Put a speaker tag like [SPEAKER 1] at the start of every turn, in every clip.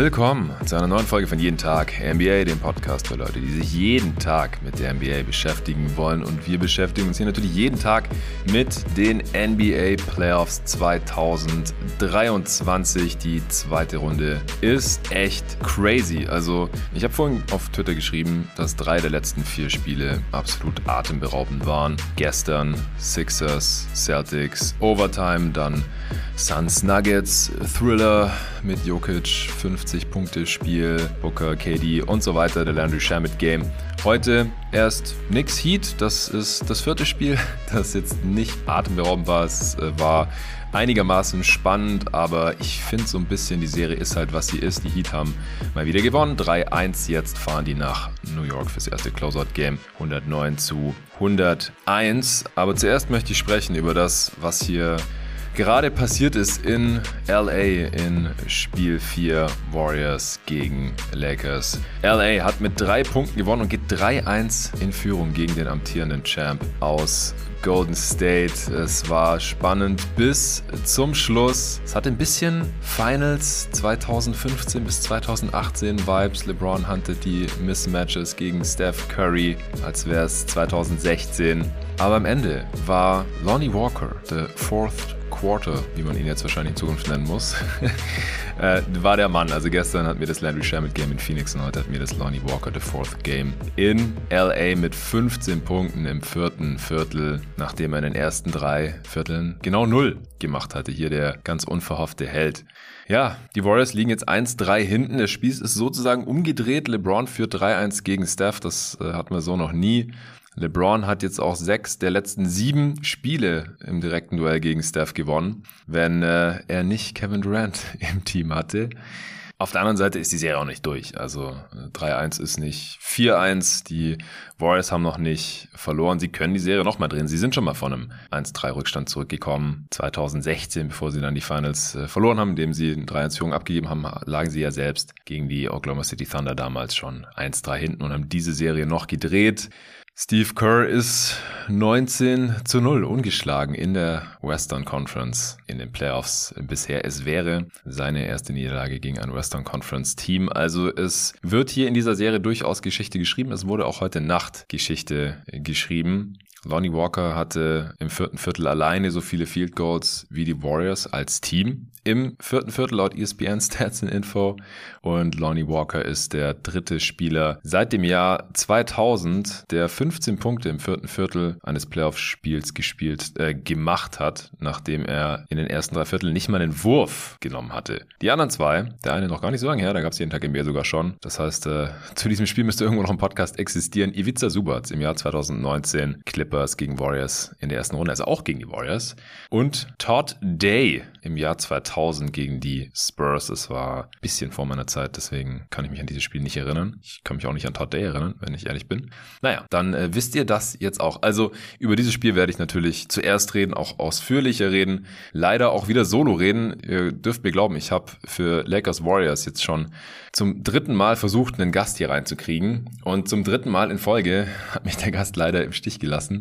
[SPEAKER 1] Willkommen zu einer neuen Folge von Jeden Tag NBA, dem Podcast für Leute, die sich jeden Tag mit der NBA beschäftigen wollen. Und wir beschäftigen uns hier natürlich jeden Tag mit den NBA Playoffs 2023. Die zweite Runde ist echt crazy. Also, ich habe vorhin auf Twitter geschrieben, dass drei der letzten vier Spiele absolut atemberaubend waren. Gestern Sixers, Celtics, Overtime, dann Suns Nuggets, Thriller mit Jokic, 50 Punkte Spiel, Booker, KD und so weiter, der Landry Shamit Game. Heute erst Nix Heat, das ist das vierte Spiel, das jetzt nicht atemberaubend war. Es äh, war einigermaßen spannend, aber ich finde so ein bisschen, die Serie ist halt, was sie ist. Die Heat haben mal wieder gewonnen. 3-1, jetzt fahren die nach New York fürs erste Closeout-Game. 109 zu 101. Aber zuerst möchte ich sprechen über das, was hier gerade passiert ist in LA in Spiel 4 Warriors gegen Lakers. LA hat mit drei Punkten gewonnen und geht 3-1 in Führung gegen den amtierenden Champ aus Golden State. Es war spannend bis zum Schluss. Es hatte ein bisschen Finals 2015 bis 2018 Vibes. LeBron hatte die Mismatches gegen Steph Curry, als wäre es 2016. Aber am Ende war Lonnie Walker, the fourth Quarter, wie man ihn jetzt wahrscheinlich in Zukunft nennen muss, äh, war der Mann. Also gestern hat mir das Landry Shamet Game in Phoenix und heute hat mir das Lonnie Walker the Fourth Game in LA mit 15 Punkten im vierten Viertel, nachdem er in den ersten drei Vierteln genau null gemacht hatte. Hier der ganz unverhoffte Held. Ja, die Warriors liegen jetzt 1-3 hinten. Der Spiel ist sozusagen umgedreht. LeBron führt 3-1 gegen Steph. Das äh, hatten wir so noch nie. LeBron hat jetzt auch sechs der letzten sieben Spiele im direkten Duell gegen Steph gewonnen, wenn äh, er nicht Kevin Durant im Team hatte. Auf der anderen Seite ist die Serie auch nicht durch. Also 3-1 ist nicht 4-1. Die Warriors haben noch nicht verloren. Sie können die Serie nochmal drehen. Sie sind schon mal von einem 1-3-Rückstand zurückgekommen. 2016, bevor sie dann die Finals äh, verloren haben, indem sie eine 3-1-Führung abgegeben haben, lagen sie ja selbst gegen die Oklahoma City Thunder damals schon 1-3 hinten und haben diese Serie noch gedreht. Steve Kerr ist 19 zu 0 ungeschlagen in der Western Conference in den Playoffs bisher. Es wäre seine erste Niederlage gegen ein Western Conference Team. Also es wird hier in dieser Serie durchaus Geschichte geschrieben. Es wurde auch heute Nacht Geschichte geschrieben. Lonnie Walker hatte im vierten Viertel alleine so viele Field Goals wie die Warriors als Team im vierten Viertel laut ESPN Stats and Info und Lonnie Walker ist der dritte Spieler seit dem Jahr 2000, der 15 Punkte im vierten Viertel eines Playoff-Spiels gespielt, äh, gemacht hat, nachdem er in den ersten drei Vierteln nicht mal den Wurf genommen hatte. Die anderen zwei, der eine noch gar nicht so lange her, da gab es jeden Tag im Meer sogar schon. Das heißt, äh, zu diesem Spiel müsste irgendwo noch ein Podcast existieren. Ivica Subac im Jahr 2019, Clippers gegen Warriors in der ersten Runde, also auch gegen die Warriors. Und Todd Day im Jahr 2000 gegen die Spurs. Es war ein bisschen vor meiner Zeit, deswegen kann ich mich an dieses Spiel nicht erinnern. Ich kann mich auch nicht an Todd Day erinnern, wenn ich ehrlich bin. Naja, dann äh, wisst ihr das jetzt auch. Also über dieses Spiel werde ich natürlich zuerst reden, auch ausführlicher reden. Leider auch wieder solo reden. Ihr dürft mir glauben, ich habe für Lakers Warriors jetzt schon zum dritten Mal versucht, einen Gast hier reinzukriegen. Und zum dritten Mal in Folge hat mich der Gast leider im Stich gelassen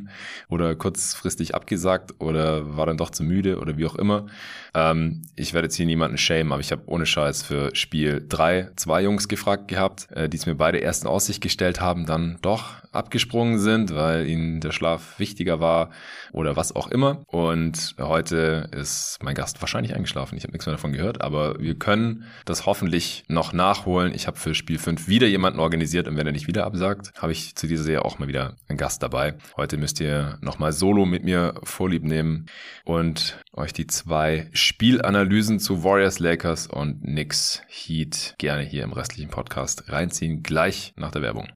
[SPEAKER 1] oder kurzfristig abgesagt oder war dann doch zu müde oder wie auch immer. Ähm, ich werde jetzt hier niemanden schämen, aber ich habe ohne Scheiß für Spiel drei zwei Jungs gefragt gehabt, äh, die es mir beide erst in Aussicht gestellt haben, dann doch abgesprungen sind, weil ihnen der Schlaf wichtiger war oder was auch immer. Und heute ist mein Gast wahrscheinlich eingeschlafen. Ich habe nichts mehr davon gehört, aber wir können das hoffentlich noch nachholen. Ich habe für Spiel 5 wieder jemanden organisiert und wenn er nicht wieder absagt, habe ich zu dieser Serie auch mal wieder einen Gast dabei. Heute müsst ihr nochmal solo mit mir Vorlieb nehmen und euch die zwei Spielanalysen zu Warriors, Lakers und Knicks Heat gerne hier im restlichen Podcast reinziehen, gleich nach der Werbung.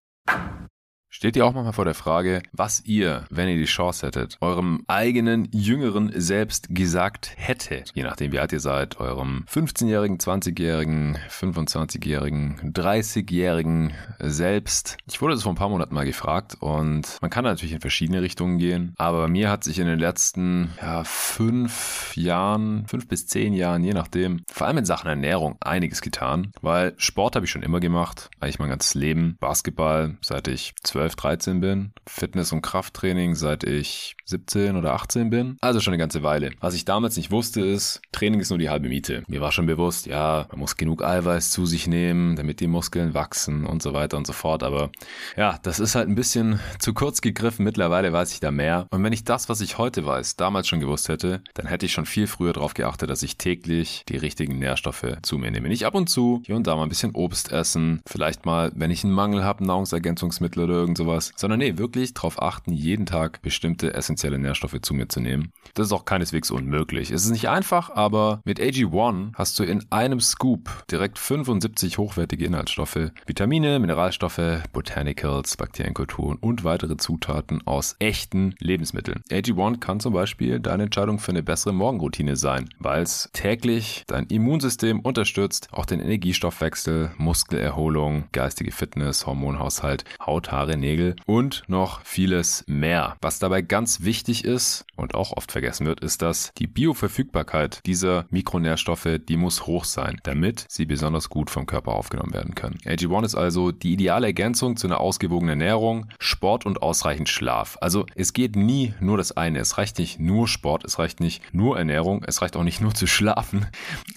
[SPEAKER 1] Steht ihr auch manchmal vor der Frage, was ihr, wenn ihr die Chance hättet, eurem eigenen Jüngeren selbst gesagt hättet? Je nachdem, wie alt ihr seid, eurem 15-jährigen, 20-jährigen, 25-jährigen, 30-jährigen selbst. Ich wurde das vor ein paar Monaten mal gefragt und man kann natürlich in verschiedene Richtungen gehen, aber bei mir hat sich in den letzten ja, fünf Jahren, fünf bis zehn Jahren, je nachdem, vor allem in Sachen Ernährung einiges getan, weil Sport habe ich schon immer gemacht, eigentlich mein ganzes Leben. Basketball, seit ich zwölf 12, 13 bin. Fitness- und Krafttraining seit ich 17 oder 18 bin. Also schon eine ganze Weile. Was ich damals nicht wusste ist, Training ist nur die halbe Miete. Mir war schon bewusst, ja, man muss genug Eiweiß zu sich nehmen, damit die Muskeln wachsen und so weiter und so fort. Aber ja, das ist halt ein bisschen zu kurz gegriffen. Mittlerweile weiß ich da mehr. Und wenn ich das, was ich heute weiß, damals schon gewusst hätte, dann hätte ich schon viel früher darauf geachtet, dass ich täglich die richtigen Nährstoffe zu mir nehme. Nicht ab und zu, hier und da mal ein bisschen Obst essen. Vielleicht mal, wenn ich einen Mangel habe, Nahrungsergänzungsmittel oder irgend irgend sowas, sondern nee, wirklich darauf achten, jeden Tag bestimmte essentielle Nährstoffe zu mir zu nehmen. Das ist auch keineswegs unmöglich. Es ist nicht einfach, aber mit AG1 hast du in einem Scoop direkt 75 hochwertige Inhaltsstoffe, Vitamine, Mineralstoffe, Botanicals, Bakterienkulturen und weitere Zutaten aus echten Lebensmitteln. AG1 kann zum Beispiel deine Entscheidung für eine bessere Morgenroutine sein, weil es täglich dein Immunsystem unterstützt, auch den Energiestoffwechsel, Muskelerholung, geistige Fitness, Hormonhaushalt, Haut, Haare, Nägel und noch vieles mehr. Was dabei ganz wichtig ist und auch oft vergessen wird, ist, dass die Bioverfügbarkeit dieser Mikronährstoffe, die muss hoch sein, damit sie besonders gut vom Körper aufgenommen werden können. AG1 ist also die ideale Ergänzung zu einer ausgewogenen Ernährung, Sport und ausreichend Schlaf. Also es geht nie nur das eine. Es reicht nicht nur Sport, es reicht nicht nur Ernährung, es reicht auch nicht nur zu schlafen.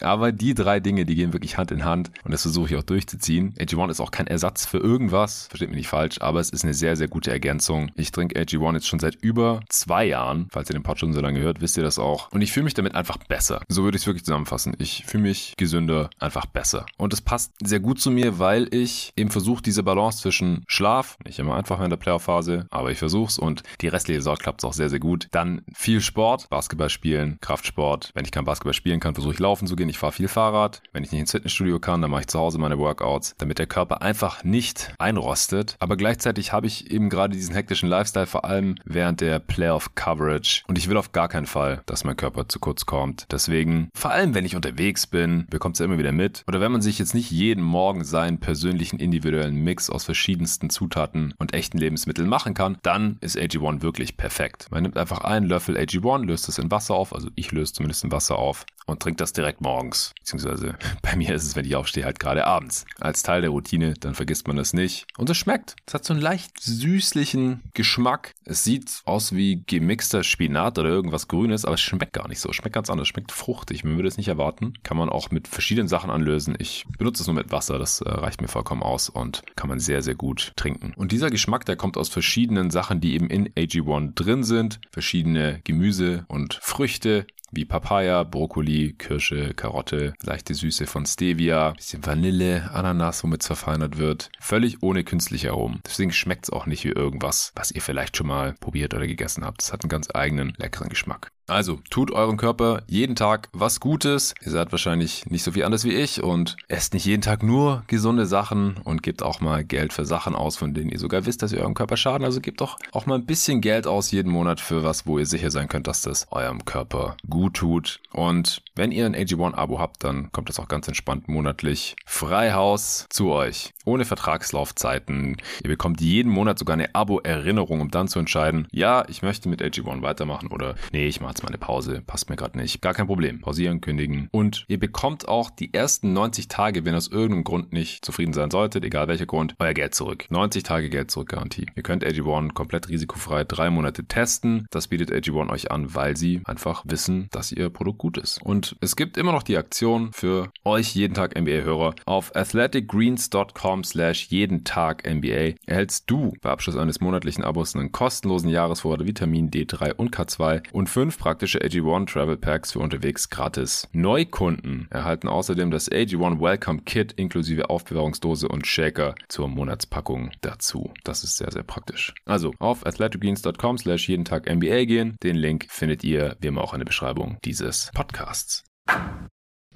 [SPEAKER 1] Aber die drei Dinge, die gehen wirklich Hand in Hand und das versuche ich auch durchzuziehen. AG1 ist auch kein Ersatz für irgendwas, versteht mich nicht falsch, aber es ist eine sehr, sehr gute Ergänzung. Ich trinke AG1 jetzt schon seit über zwei Jahren. Falls ihr den Pod schon so lange hört, wisst ihr das auch. Und ich fühle mich damit einfach besser. So würde ich es wirklich zusammenfassen. Ich fühle mich gesünder, einfach besser. Und es passt sehr gut zu mir, weil ich eben versuche, diese Balance zwischen Schlaf, nicht immer einfach in der Playoff-Phase, aber ich versuche es und die restliche Saison klappt es auch sehr, sehr gut. Dann viel Sport, Basketball spielen, Kraftsport. Wenn ich kein Basketball spielen kann, versuche ich laufen zu gehen. Ich fahre viel Fahrrad. Wenn ich nicht ins Fitnessstudio kann, dann mache ich zu Hause meine Workouts, damit der Körper einfach nicht einrostet, aber gleichzeitig gleichzeitig habe ich eben gerade diesen hektischen Lifestyle, vor allem während der Playoff-Coverage. Und ich will auf gar keinen Fall, dass mein Körper zu kurz kommt. Deswegen, vor allem wenn ich unterwegs bin, bekommt es ja immer wieder mit. Oder wenn man sich jetzt nicht jeden Morgen seinen persönlichen individuellen Mix aus verschiedensten Zutaten und echten Lebensmitteln machen kann, dann ist AG1 wirklich perfekt. Man nimmt einfach einen Löffel AG1, löst es in Wasser auf, also ich löse zumindest in Wasser auf und trinkt das direkt morgens. Beziehungsweise bei mir ist es, wenn ich aufstehe, halt gerade abends. Als Teil der Routine, dann vergisst man das nicht. Und es schmeckt. Es hat so einen leicht süßlichen Geschmack. Es sieht aus wie gemixter Spinat oder irgendwas Grünes, aber es schmeckt gar nicht so. Es schmeckt ganz anders. Es schmeckt fruchtig. Man würde es nicht erwarten. Kann man auch mit verschiedenen Sachen anlösen. Ich benutze es nur mit Wasser. Das äh, reicht mir vollkommen aus und kann man sehr, sehr gut trinken. Und dieser Geschmack, der kommt aus verschiedenen Sachen, die eben in AG1 drin sind. Verschiedene Gemüse und Früchte, wie Papaya, Brokkoli, Kirsche, Karotte, leichte Süße von Stevia, bisschen Vanille, Ananas, womit es verfeinert wird. Völlig ohne künstliche Aromen. Deswegen schmeckt es auch nicht wie irgendwas, was ihr vielleicht schon mal probiert oder gegessen habt. Es hat einen ganz eigenen, leckeren Geschmack. Also, tut eurem Körper jeden Tag was Gutes. Ihr seid wahrscheinlich nicht so viel anders wie ich und esst nicht jeden Tag nur gesunde Sachen und gebt auch mal Geld für Sachen aus, von denen ihr sogar wisst, dass sie eurem Körper schaden. Also gebt doch auch mal ein bisschen Geld aus jeden Monat für was, wo ihr sicher sein könnt, dass das eurem Körper gut tut. Und wenn ihr ein AG1-Abo habt, dann kommt das auch ganz entspannt monatlich frei Haus zu euch. Ohne Vertragslaufzeiten. Ihr bekommt jeden Monat sogar eine Abo-Erinnerung, um dann zu entscheiden, ja, ich möchte mit AG1 weitermachen oder nee, ich mache jetzt mal eine Pause, passt mir gerade nicht. Gar kein Problem. Pausieren, kündigen. Und ihr bekommt auch die ersten 90 Tage, wenn aus irgendeinem Grund nicht zufrieden sein solltet, egal welcher Grund, euer Geld zurück. 90 Tage Geld zurück Garantie. Ihr könnt AG1 komplett risikofrei drei Monate testen. Das bietet AG1 euch an, weil sie einfach wissen, dass ihr Produkt gut ist. Und es gibt immer noch die Aktion für euch jeden Tag NBA-Hörer. Auf athleticgreens.com slash jeden Tag NBA erhältst du bei Abschluss eines monatlichen Abos einen kostenlosen Jahresvorrat Vitamin D3 und K2 und fünf praktische AG1 Travel Packs für unterwegs gratis. Neukunden erhalten außerdem das AG1 Welcome Kit inklusive Aufbewahrungsdose und Shaker zur Monatspackung dazu. Das ist sehr, sehr praktisch. Also auf athleticgreens.com slash jeden Tag NBA gehen. Den Link findet ihr wie immer auch in der Beschreibung dieses Podcasts.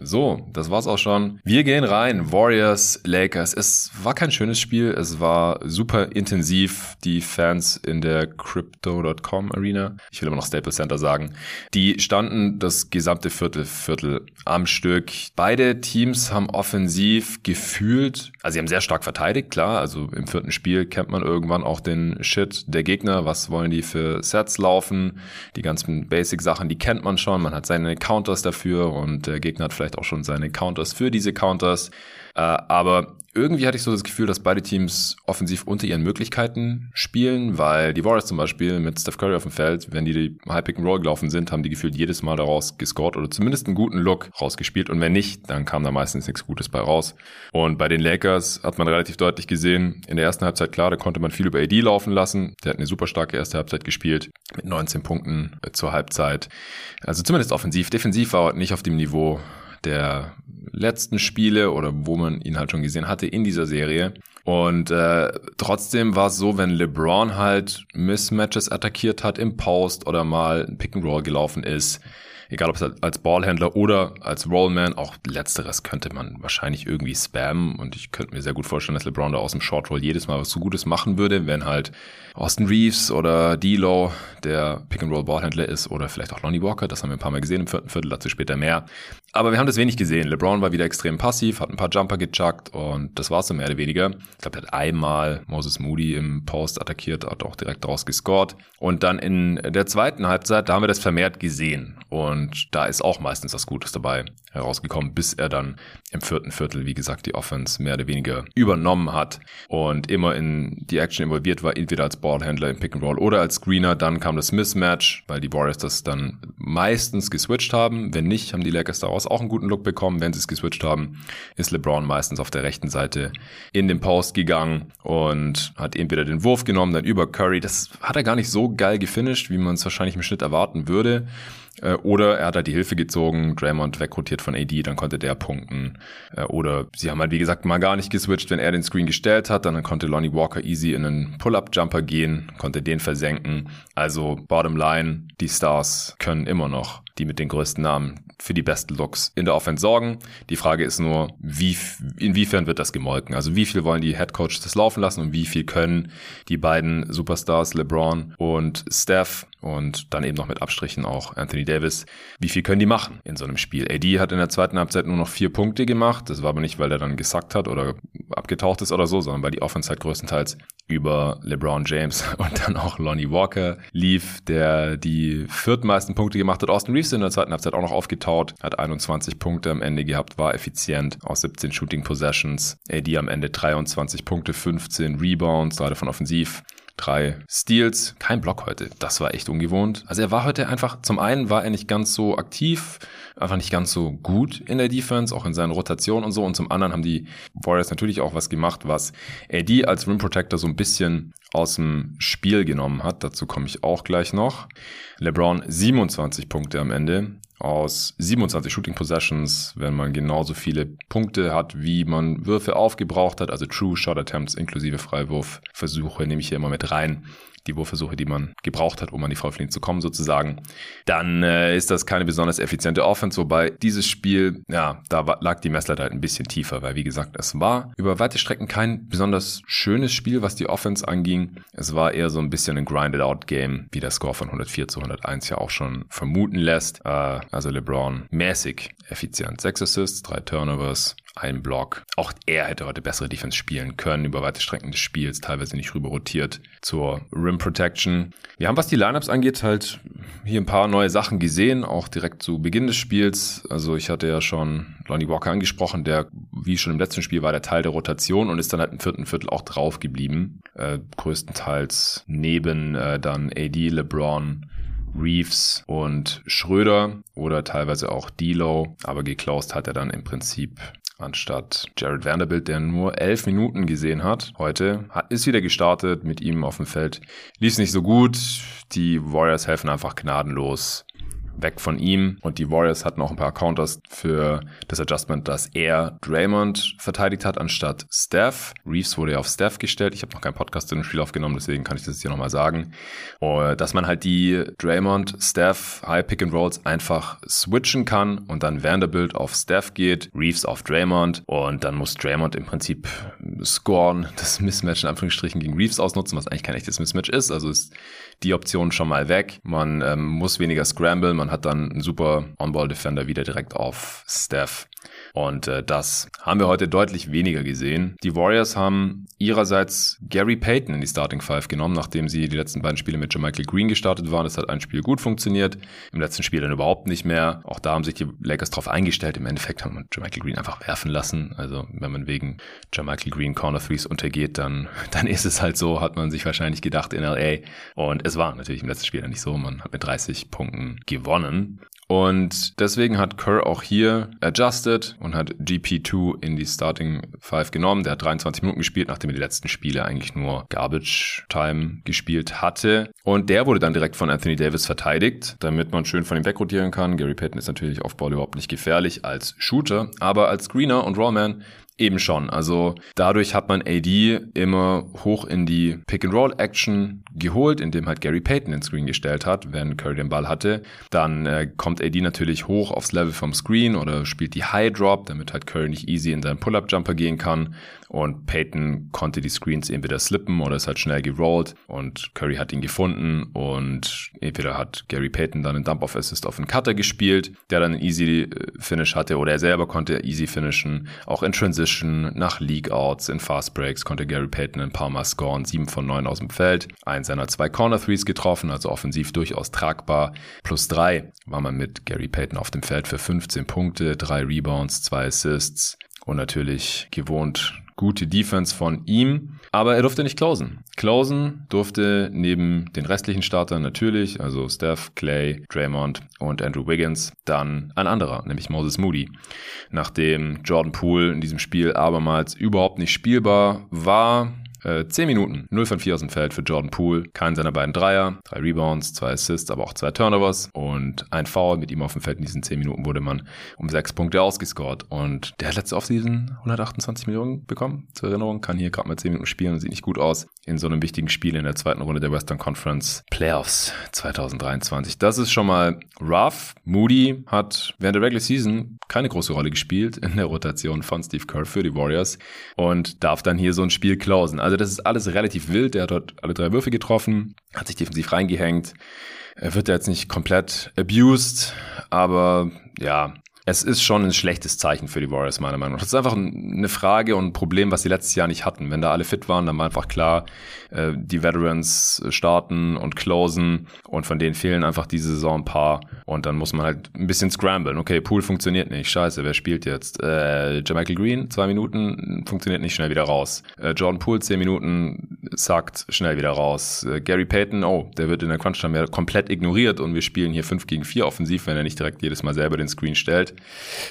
[SPEAKER 1] So, das war's auch schon. Wir gehen rein. Warriors, Lakers. Es war kein schönes Spiel. Es war super intensiv. Die Fans in der Crypto.com Arena, ich will immer noch Staples Center sagen, die standen das gesamte Viertel, Viertel am Stück. Beide Teams haben offensiv gefühlt, also sie haben sehr stark verteidigt, klar. Also im vierten Spiel kennt man irgendwann auch den Shit der Gegner. Was wollen die für Sets laufen? Die ganzen Basic-Sachen, die kennt man schon. Man hat seine Counters dafür und der Gegner hat vielleicht auch schon seine Counters für diese Counters. Äh, aber irgendwie hatte ich so das Gefühl, dass beide Teams offensiv unter ihren Möglichkeiten spielen, weil die Warriors zum Beispiel mit Steph Curry auf dem Feld, wenn die die High Pick and Roll gelaufen sind, haben die gefühlt jedes Mal daraus gescored oder zumindest einen guten Look rausgespielt und wenn nicht, dann kam da meistens nichts Gutes bei raus. Und bei den Lakers hat man relativ deutlich gesehen, in der ersten Halbzeit klar, da konnte man viel über AD laufen lassen. Der hat eine super starke erste Halbzeit gespielt mit 19 Punkten zur Halbzeit. Also zumindest offensiv. Defensiv war nicht auf dem Niveau der letzten Spiele oder wo man ihn halt schon gesehen hatte in dieser Serie. Und äh, trotzdem war es so, wenn LeBron halt Mismatches attackiert hat im Post oder mal ein Pick and Roll gelaufen ist, egal ob es als Ballhändler oder als Rollman, auch letzteres könnte man wahrscheinlich irgendwie spammen und ich könnte mir sehr gut vorstellen, dass LeBron da aus dem Short Roll jedes Mal was so Gutes machen würde, wenn halt Austin Reeves oder D'Lo der Pick-and-Roll-Ballhändler ist oder vielleicht auch Lonnie Walker, das haben wir ein paar Mal gesehen im vierten Viertel, dazu später mehr. Aber wir haben das wenig gesehen. LeBron war wieder extrem passiv, hat ein paar Jumper gechuckt und das war es dann mehr oder weniger. Ich glaube, er hat einmal Moses Moody im Post attackiert, hat auch direkt daraus gescored. Und dann in der zweiten Halbzeit, da haben wir das vermehrt gesehen. Und da ist auch meistens was Gutes dabei herausgekommen, bis er dann im vierten Viertel, wie gesagt, die Offense mehr oder weniger übernommen hat und immer in die Action involviert war, entweder als Ballhändler im Pick and Roll oder als Screener. Dann kam das Mismatch, weil die Warriors das dann meistens geswitcht haben. Wenn nicht, haben die Lakers daraus auch einen guten Look bekommen. Wenn sie es geswitcht haben, ist LeBron meistens auf der rechten Seite in den Post gegangen und hat entweder den Wurf genommen, dann über Curry. Das hat er gar nicht so geil gefinisht, wie man es wahrscheinlich im Schnitt erwarten würde. Äh, oder er hat halt die Hilfe gezogen, Draymond wegrotiert von AD, dann konnte der punkten. Äh, oder sie haben halt, wie gesagt, mal gar nicht geswitcht. Wenn er den Screen gestellt hat, dann konnte Lonnie Walker easy in einen Pull-Up-Jumper gehen, konnte den versenken. Also bottom line, die Stars können immer noch die mit den größten Namen für die besten Looks in der Offense sorgen. Die Frage ist nur, wie, inwiefern wird das gemolken? Also wie viel wollen die Head Coaches das laufen lassen und wie viel können die beiden Superstars LeBron und Steph und dann eben noch mit Abstrichen auch Anthony Davis. Wie viel können die machen in so einem Spiel? AD hat in der zweiten Halbzeit nur noch vier Punkte gemacht. Das war aber nicht, weil er dann gesackt hat oder abgetaucht ist oder so, sondern weil die Offense halt größtenteils über LeBron James und dann auch Lonnie Walker lief, der die viertmeisten Punkte gemacht hat. Austin Reeves in der zweiten Halbzeit auch noch aufgetaut, hat 21 Punkte am Ende gehabt, war effizient aus 17 Shooting Possessions. AD am Ende 23 Punkte, 15 Rebounds, gerade von offensiv drei Steals, kein Block heute. Das war echt ungewohnt. Also er war heute einfach, zum einen war er nicht ganz so aktiv, einfach nicht ganz so gut in der Defense, auch in seinen Rotationen und so. Und zum anderen haben die Warriors natürlich auch was gemacht, was AD als Rim Protector so ein bisschen aus dem Spiel genommen hat. Dazu komme ich auch gleich noch. LeBron 27 Punkte am Ende aus 27 Shooting Possessions, wenn man genauso viele Punkte hat, wie man Würfe aufgebraucht hat, also True Shot Attempts inklusive Freiwurfversuche nehme ich hier immer mit rein, die Wurfversuche, die man gebraucht hat, um an die Freiwurflinie zu kommen sozusagen, dann äh, ist das keine besonders effiziente Offense, wobei dieses Spiel, ja, da lag die Messlatte halt ein bisschen tiefer, weil wie gesagt, es war über weite Strecken kein besonders schönes Spiel, was die Offense anging. Es war eher so ein bisschen ein Grinded-Out-Game, wie der Score von 104 zu 101 ja auch schon vermuten lässt. Äh, also LeBron mäßig effizient. Sechs Assists, drei Turnovers, ein Block. Auch er hätte heute bessere Defense spielen können, über weite Strecken des Spiels, teilweise nicht rüber rotiert zur Rim Protection. Wir haben, was die Lineups angeht, halt hier ein paar neue Sachen gesehen, auch direkt zu Beginn des Spiels. Also ich hatte ja schon Lonnie Walker angesprochen, der, wie schon im letzten Spiel, war der Teil der Rotation und ist dann halt im vierten Viertel auch drauf geblieben. Äh, größtenteils neben äh, dann AD, LeBron, Reeves und Schröder oder teilweise auch D'Lo, aber geklaust hat er dann im Prinzip anstatt Jared Vanderbilt, der nur elf Minuten gesehen hat heute, hat, ist wieder gestartet mit ihm auf dem Feld. Lief nicht so gut. Die Warriors helfen einfach gnadenlos weg von ihm und die Warriors hatten auch ein paar Counters für das Adjustment, dass er Draymond verteidigt hat anstatt Steph. Reeves wurde ja auf Steph gestellt. Ich habe noch keinen Podcast zu dem Spiel aufgenommen, deswegen kann ich das hier nochmal sagen. Dass man halt die Draymond, Steph, High Pick and Rolls einfach switchen kann und dann Vanderbilt auf Steph geht, Reeves auf Draymond und dann muss Draymond im Prinzip scoren, das Mismatch in Anführungsstrichen gegen Reeves ausnutzen, was eigentlich kein echtes Mismatch ist. Also ist die Option schon mal weg. Man ähm, muss weniger scramble, man hat dann einen super On-Ball-Defender wieder direkt auf Steph. Und äh, das haben wir heute deutlich weniger gesehen. Die Warriors haben ihrerseits Gary Payton in die Starting Five genommen, nachdem sie die letzten beiden Spiele mit Michael Green gestartet waren. Das hat ein Spiel gut funktioniert, im letzten Spiel dann überhaupt nicht mehr. Auch da haben sich die Lakers drauf eingestellt. Im Endeffekt haben wir Michael Green einfach werfen lassen. Also wenn man wegen Michael Green Corner Threes untergeht, dann, dann ist es halt so, hat man sich wahrscheinlich gedacht in LA. Und es war natürlich im letzten Spiel dann nicht so. Man hat mit 30 Punkten gewonnen. Und deswegen hat Kerr auch hier adjusted und hat GP2 in die Starting Five genommen. Der hat 23 Minuten gespielt, nachdem er die letzten Spiele eigentlich nur Garbage Time gespielt hatte. Und der wurde dann direkt von Anthony Davis verteidigt, damit man schön von ihm wegrotieren kann. Gary Payton ist natürlich auf Ball überhaupt nicht gefährlich als Shooter, aber als Screener und Rollman Eben schon. Also dadurch hat man AD immer hoch in die Pick-and-Roll-Action geholt, indem halt Gary Payton den Screen gestellt hat, wenn Curry den Ball hatte. Dann äh, kommt AD natürlich hoch aufs Level vom Screen oder spielt die High Drop, damit halt Curry nicht easy in seinen Pull-Up-Jumper gehen kann. Und Payton konnte die Screens entweder slippen oder ist halt schnell gerollt und Curry hat ihn gefunden und entweder hat Gary Payton dann einen Dump-Off-Assist auf einen Cutter gespielt, der dann einen easy äh, Finish hatte oder er selber konnte easy finishen. Auch in Transition, nach League-Outs, in Fast Breaks konnte Gary Payton ein paar Mal scoren, sieben von neun aus dem Feld, eins seiner zwei Corner-Threes getroffen, also offensiv durchaus tragbar. Plus drei war man mit Gary Payton auf dem Feld für 15 Punkte, drei Rebounds, zwei Assists und natürlich gewohnt gute Defense von ihm. Aber er durfte nicht closen. Closen durfte neben den restlichen Startern natürlich, also Steph, Clay, Draymond und Andrew Wiggins, dann ein anderer, nämlich Moses Moody. Nachdem Jordan Poole in diesem Spiel abermals überhaupt nicht spielbar war, äh, 10 Minuten, 0 von 4 aus dem Feld für Jordan Poole. Keinen seiner beiden Dreier, drei Rebounds, zwei Assists, aber auch zwei Turnovers und ein Foul mit ihm auf dem Feld. In diesen 10 Minuten wurde man um 6 Punkte ausgescored. Und der hat letzte Offseason 128 Millionen bekommen. Zur Erinnerung, kann hier gerade mal 10 Minuten spielen und sieht nicht gut aus. In so einem wichtigen Spiel in der zweiten Runde der Western Conference Playoffs 2023. Das ist schon mal rough. Moody hat während der Regular Season keine große Rolle gespielt in der Rotation von Steve Kerr für die Warriors und darf dann hier so ein Spiel closen. Also das ist alles relativ wild. Der hat dort alle drei Würfe getroffen, hat sich defensiv reingehängt. Er wird jetzt nicht komplett abused, aber ja, es ist schon ein schlechtes Zeichen für die Warriors, meiner Meinung nach. Das ist einfach eine Frage und ein Problem, was sie letztes Jahr nicht hatten. Wenn da alle fit waren, dann war einfach klar, äh, die Veterans starten und closen und von denen fehlen einfach diese Saison ein paar und dann muss man halt ein bisschen scramblen. Okay, Pool funktioniert nicht, scheiße, wer spielt jetzt? Äh, Michael Green, zwei Minuten, funktioniert nicht, schnell wieder raus. Äh, Jordan Poole, zehn Minuten, sagt, schnell wieder raus. Äh, Gary Payton, oh, der wird in der Crunch-Time ja komplett ignoriert und wir spielen hier 5 gegen 4 offensiv, wenn er nicht direkt jedes Mal selber den Screen stellt.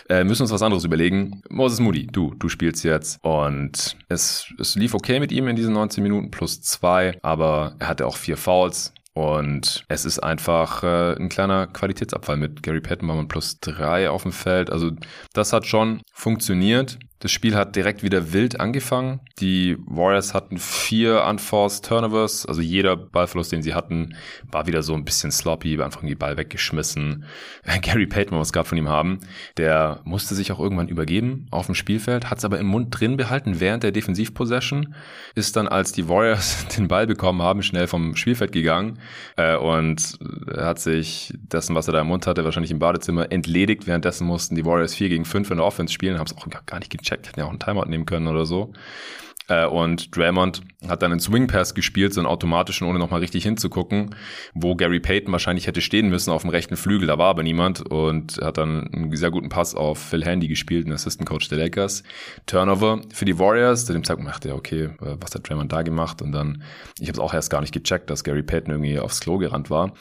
[SPEAKER 1] Äh, müssen uns was anderes überlegen. Moses Moody, du, du spielst jetzt. Und es, es lief okay mit ihm in diesen 19 Minuten plus zwei, aber er hatte auch vier Fouls. Und es ist einfach äh, ein kleiner Qualitätsabfall mit Gary Payton war man plus drei auf dem Feld. Also das hat schon funktioniert. Das Spiel hat direkt wieder wild angefangen. Die Warriors hatten vier unforced Turnovers, also jeder Ballverlust, den sie hatten, war wieder so ein bisschen sloppy, einfach irgendwie Ball weggeschmissen. Gary Payton, was gab von ihm haben, der musste sich auch irgendwann übergeben auf dem Spielfeld, hat es aber im Mund drin behalten während der Defensivpossession, ist dann, als die Warriors den Ball bekommen haben, schnell vom Spielfeld gegangen äh, und hat sich dessen, was er da im Mund hatte, wahrscheinlich im Badezimmer entledigt. Währenddessen mussten die Warriors 4 gegen 5 in der Offense spielen, haben es auch gar nicht gecheckt gecheckt, hätten ja auch einen Timeout nehmen können oder so. Äh, und Draymond hat dann einen Swing Pass gespielt, so einen automatischen, ohne nochmal richtig hinzugucken, wo Gary Payton wahrscheinlich hätte stehen müssen auf dem rechten Flügel, da war aber niemand und hat dann einen sehr guten Pass auf Phil Handy gespielt, den Assistant Coach der Lakers. Turnover für die Warriors, zu dem Zeitpunkt dachte er, okay, was hat Draymond da gemacht? Und dann, ich habe es auch erst gar nicht gecheckt, dass Gary Payton irgendwie aufs Klo gerannt war.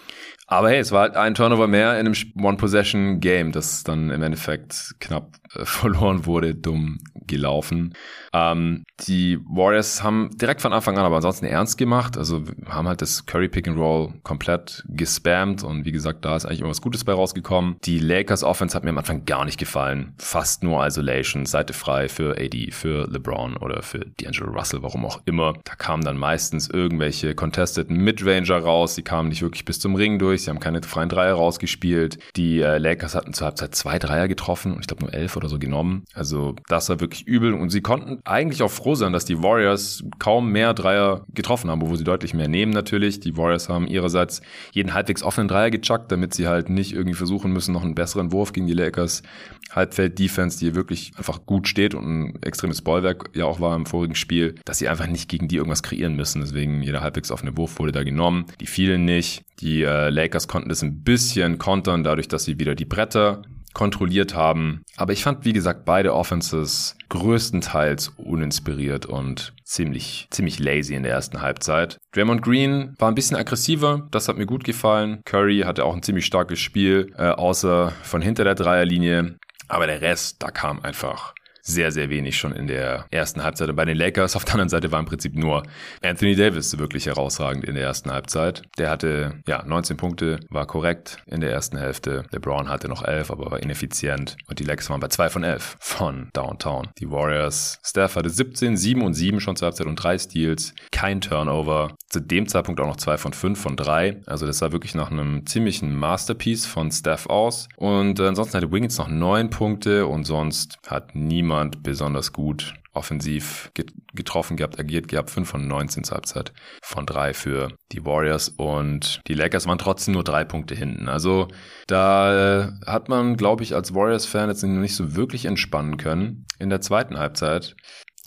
[SPEAKER 1] Aber hey, es war halt ein Turnover mehr in einem One-Possession-Game, das dann im Endeffekt knapp äh, verloren wurde, dumm gelaufen. Ähm, die Warriors haben direkt von Anfang an aber ansonsten ernst gemacht. Also haben halt das Curry Pick and Roll komplett gespammt und wie gesagt, da ist eigentlich immer was Gutes bei rausgekommen. Die Lakers Offense hat mir am Anfang gar nicht gefallen. Fast nur Isolation, Seite frei für AD, für LeBron oder für D'Angelo Russell, warum auch immer. Da kamen dann meistens irgendwelche contested Midranger raus. Die kamen nicht wirklich bis zum Ring durch. Sie haben keine freien Dreier rausgespielt. Die äh, Lakers hatten zur Halbzeit zwei Dreier getroffen und ich glaube nur elf oder so genommen. Also das war wirklich übel und sie konnten eigentlich auch froh sein, dass die Warriors kaum mehr Dreier getroffen haben, wo sie deutlich mehr nehmen natürlich. Die Warriors haben ihrerseits jeden halbwegs offenen Dreier gechuckt, damit sie halt nicht irgendwie versuchen müssen, noch einen besseren Wurf gegen die Lakers. Halbfeld-Defense, die wirklich einfach gut steht und ein extremes Bollwerk ja auch war im vorigen Spiel, dass sie einfach nicht gegen die irgendwas kreieren müssen. Deswegen jeder halbwegs offene Wurf wurde da genommen. Die fielen nicht. Die äh, Lakers konnten das ein bisschen kontern, dadurch, dass sie wieder die Bretter kontrolliert haben. Aber ich fand, wie gesagt, beide Offenses größtenteils uninspiriert und ziemlich, ziemlich lazy in der ersten Halbzeit. Draymond Green war ein bisschen aggressiver, das hat mir gut gefallen. Curry hatte auch ein ziemlich starkes Spiel, äh, außer von hinter der Dreierlinie. Aber der Rest, da kam einfach sehr, sehr wenig schon in der ersten Halbzeit. Und bei den Lakers auf der anderen Seite war im Prinzip nur Anthony Davis wirklich herausragend in der ersten Halbzeit. Der hatte, ja, 19 Punkte, war korrekt in der ersten Hälfte. LeBron hatte noch 11, aber war ineffizient. Und die Lakers waren bei 2 von 11 von Downtown. Die Warriors, Steph hatte 17, 7 und 7 schon zur Halbzeit und 3 Steals. Kein Turnover. Zu dem Zeitpunkt auch noch 2 von 5 von 3. Also das sah wirklich nach einem ziemlichen Masterpiece von Steph aus. Und ansonsten hatte Wiggins noch 9 Punkte und sonst hat niemand niemand besonders gut offensiv getroffen gehabt, agiert gehabt. 5 von 19 zur Halbzeit von 3 für die Warriors und die Lakers waren trotzdem nur drei Punkte hinten. Also da äh, hat man, glaube ich, als Warriors-Fan jetzt nicht so wirklich entspannen können. In der zweiten Halbzeit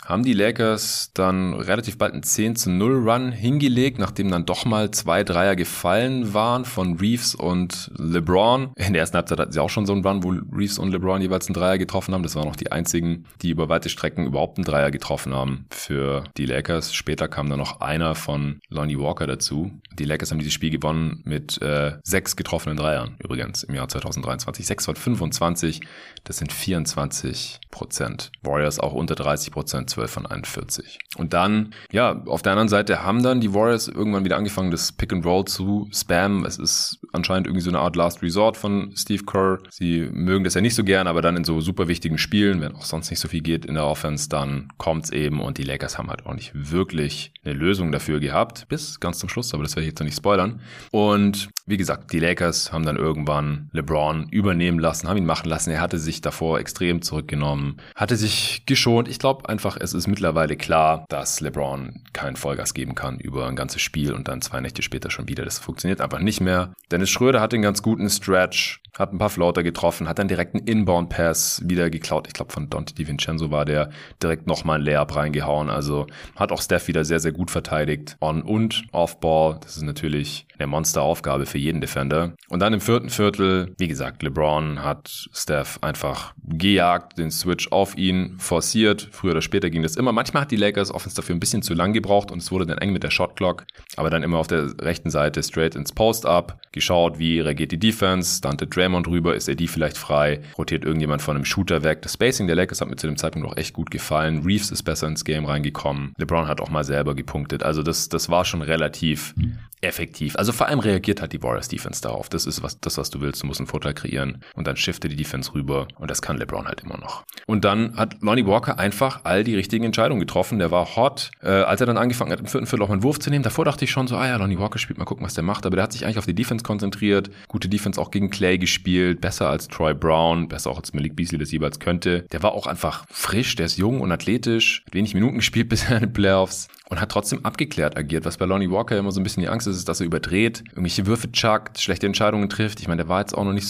[SPEAKER 1] haben die Lakers dann relativ bald einen 10 zu 0 Run hingelegt, nachdem dann doch mal zwei Dreier gefallen waren von Reeves und LeBron. In der ersten Halbzeit hatten sie auch schon so einen Run, wo Reeves und LeBron jeweils einen Dreier getroffen haben. Das waren noch die einzigen, die über weite Strecken überhaupt einen Dreier getroffen haben für die Lakers. Später kam dann noch einer von Lonnie Walker dazu. Die Lakers haben dieses Spiel gewonnen mit äh, sechs getroffenen Dreiern übrigens im Jahr 2023. Sechs von 25, das sind 24 Prozent. Warriors auch unter 30 Prozent 12 von 41. Und dann, ja, auf der anderen Seite haben dann die Warriors irgendwann wieder angefangen, das Pick and Roll zu spammen. Es ist anscheinend irgendwie so eine Art Last Resort von Steve Kerr. Sie mögen das ja nicht so gern, aber dann in so super wichtigen Spielen, wenn auch sonst nicht so viel geht in der Offense, dann kommt's eben und die Lakers haben halt auch nicht wirklich eine Lösung dafür gehabt, bis ganz zum Schluss, aber das werde ich jetzt noch nicht spoilern. Und wie gesagt, die Lakers haben dann irgendwann LeBron übernehmen lassen, haben ihn machen lassen. Er hatte sich davor extrem zurückgenommen, hatte sich geschont. Ich glaube einfach, es ist mittlerweile klar, dass LeBron keinen Vollgas geben kann über ein ganzes Spiel und dann zwei Nächte später schon wieder. Das funktioniert einfach nicht mehr. Dennis Schröder hat den ganz guten Stretch, hat ein paar Floater getroffen, hat dann direkt einen Inbound-Pass wieder geklaut. Ich glaube, von Dante DiVincenzo war der direkt nochmal ein Layup reingehauen. Also hat auch Steph wieder sehr, sehr gut verteidigt. On- und Off-Ball. Das ist natürlich eine Monsteraufgabe für jeden Defender. Und dann im vierten Viertel, wie gesagt, LeBron hat Steph einfach gejagt, den Switch auf ihn forciert. Früher oder später ging das immer. Manchmal hat die Lakers Offense dafür ein bisschen zu lang gebraucht und es wurde dann eng mit der Shotclock. Aber dann immer auf der rechten Seite straight ins Post-Up, geschaut, wie reagiert die Defense, Dante Draymond rüber, ist er die vielleicht frei, rotiert irgendjemand von einem Shooter weg. Das Spacing der Lakers hat mir zu dem Zeitpunkt auch echt gut gefallen. Reeves ist besser ins Game reingekommen. LeBron hat auch mal selber gepunktet. Also das, das war schon relativ effektiv. Also vor allem reagiert halt die Warriors Defense darauf. Das ist was, das, was du willst. Du musst einen Vorteil kreieren und dann shifte die Defense rüber und das kann LeBron halt immer noch. Und dann hat Lonnie Walker einfach all die richtigen Entscheidungen getroffen. Der war hot. Äh, als er dann angefangen hat, im vierten Viertel auch einen Wurf zu nehmen, davor dachte ich schon so, ah ja, Lonnie Walker spielt, mal gucken, was der macht. Aber der hat sich eigentlich auf die Defense konzentriert. Gute Defense auch gegen Clay gespielt. Besser als Troy Brown. Besser auch als Malik Beasley das jeweils könnte. Der war auch einfach frisch. Der ist jung und athletisch. Hat wenig Minuten gespielt bisher in den Playoffs und hat trotzdem abgeklärt agiert. Was bei Lonnie Walker immer so ein bisschen die Angst ist, ist, dass er überdreht, irgendwelche Würfe chuckt, schlechte Entscheidungen trifft. Ich meine, der war jetzt auch noch nicht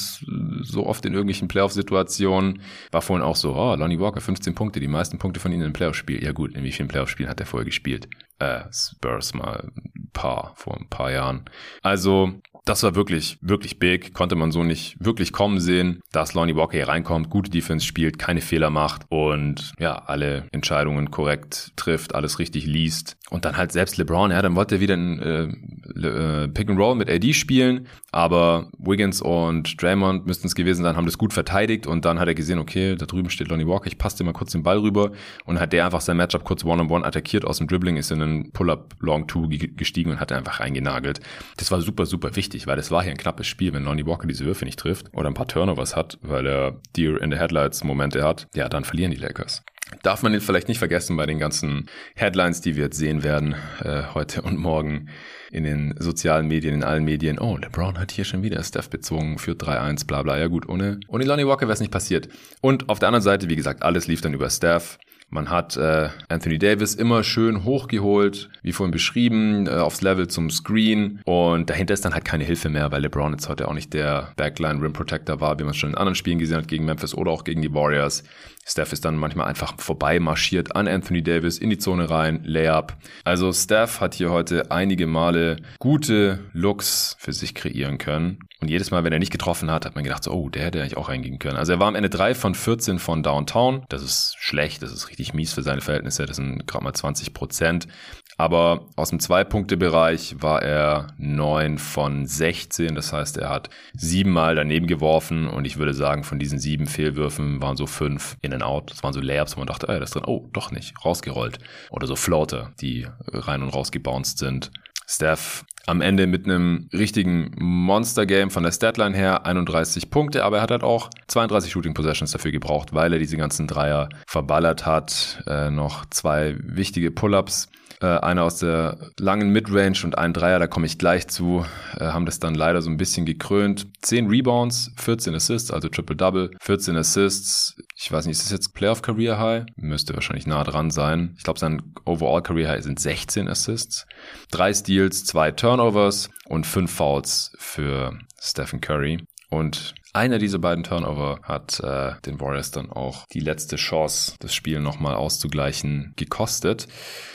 [SPEAKER 1] so oft in irgendwelchen Playoff-Situationen. War vorhin auch so, oh, Lonnie Walker, 15 Punkte, die meisten Punkte von ihnen im Playoff-Spiel. Ja gut, in wie vielen Playoff-Spielen hat er vorher gespielt? Äh, Spurs mal ein paar, vor ein paar Jahren. Also, das war wirklich, wirklich big. Konnte man so nicht wirklich kommen sehen, dass Lonnie Walker hier reinkommt, gute Defense spielt, keine Fehler macht und ja, alle Entscheidungen korrekt trifft, alles richtig liest. Und dann halt selbst LeBron, ja, dann wollte er wieder einen, äh, äh, Pick and Roll mit AD spielen, aber Wiggins und Draymond müssten es gewesen sein, haben das gut verteidigt und dann hat er gesehen, okay, da drüben steht Lonnie Walker, ich passe dir mal kurz den Ball rüber und hat der einfach sein Matchup kurz One-on-One -on -one attackiert aus dem Dribbling, ist in einen Pull-Up Long Two gestiegen und hat einfach reingenagelt. Das war super, super wichtig, weil das war hier ein knappes Spiel, wenn Lonnie Walker diese Würfe nicht trifft oder ein paar Turnovers hat, weil er Deer in the Headlights Momente hat, ja, dann verlieren die Lakers. Darf man vielleicht nicht vergessen bei den ganzen Headlines, die wir jetzt sehen werden, äh, heute und morgen in den sozialen Medien, in allen Medien. Oh, LeBron hat hier schon wieder Steph bezogen, für 3-1, bla bla. Ja gut, ohne, ohne Lonnie Walker wäre es nicht passiert. Und auf der anderen Seite, wie gesagt, alles lief dann über Steph. Man hat äh, Anthony Davis immer schön hochgeholt, wie vorhin beschrieben, äh, aufs Level zum Screen. Und dahinter ist dann halt keine Hilfe mehr, weil LeBron jetzt heute auch nicht der Backline Rim Protector war, wie man schon in anderen Spielen gesehen hat, gegen Memphis oder auch gegen die Warriors. Steph ist dann manchmal einfach vorbei marschiert an Anthony Davis in die Zone rein, Layup. Also Steph hat hier heute einige Male gute Looks für sich kreieren können. Und jedes Mal, wenn er nicht getroffen hat, hat man gedacht, so, oh, der hätte eigentlich auch reingehen können. Also er war am Ende 3 von 14 von Downtown. Das ist schlecht, das ist richtig mies für seine Verhältnisse. Das sind gerade mal 20 Prozent. Aber aus dem Zwei-Punkte-Bereich war er 9 von 16. Das heißt, er hat siebenmal daneben geworfen. Und ich würde sagen, von diesen sieben Fehlwürfen waren so fünf in and out. Das waren so Layups, wo man dachte, ey, das ist drin. Oh, doch nicht. Rausgerollt. Oder so Floater, die rein und raus gebounced sind. Steph am Ende mit einem richtigen Monster-Game von der Statline her, 31 Punkte, aber er hat halt auch 32 Shooting Possessions dafür gebraucht, weil er diese ganzen Dreier verballert hat. Äh, noch zwei wichtige Pull-Ups äh, einer aus der langen Midrange und ein Dreier, da komme ich gleich zu, äh, haben das dann leider so ein bisschen gekrönt. 10 Rebounds, 14 Assists, also Triple-Double, 14 Assists. Ich weiß nicht, ist das jetzt Playoff Career High? Müsste wahrscheinlich nah dran sein. Ich glaube, sein Overall Career High sind 16 Assists. Drei Steals, zwei Turnovers und fünf Fouls für Stephen Curry. Und einer dieser beiden Turnover hat äh, den Warriors dann auch die letzte Chance, das Spiel nochmal auszugleichen, gekostet.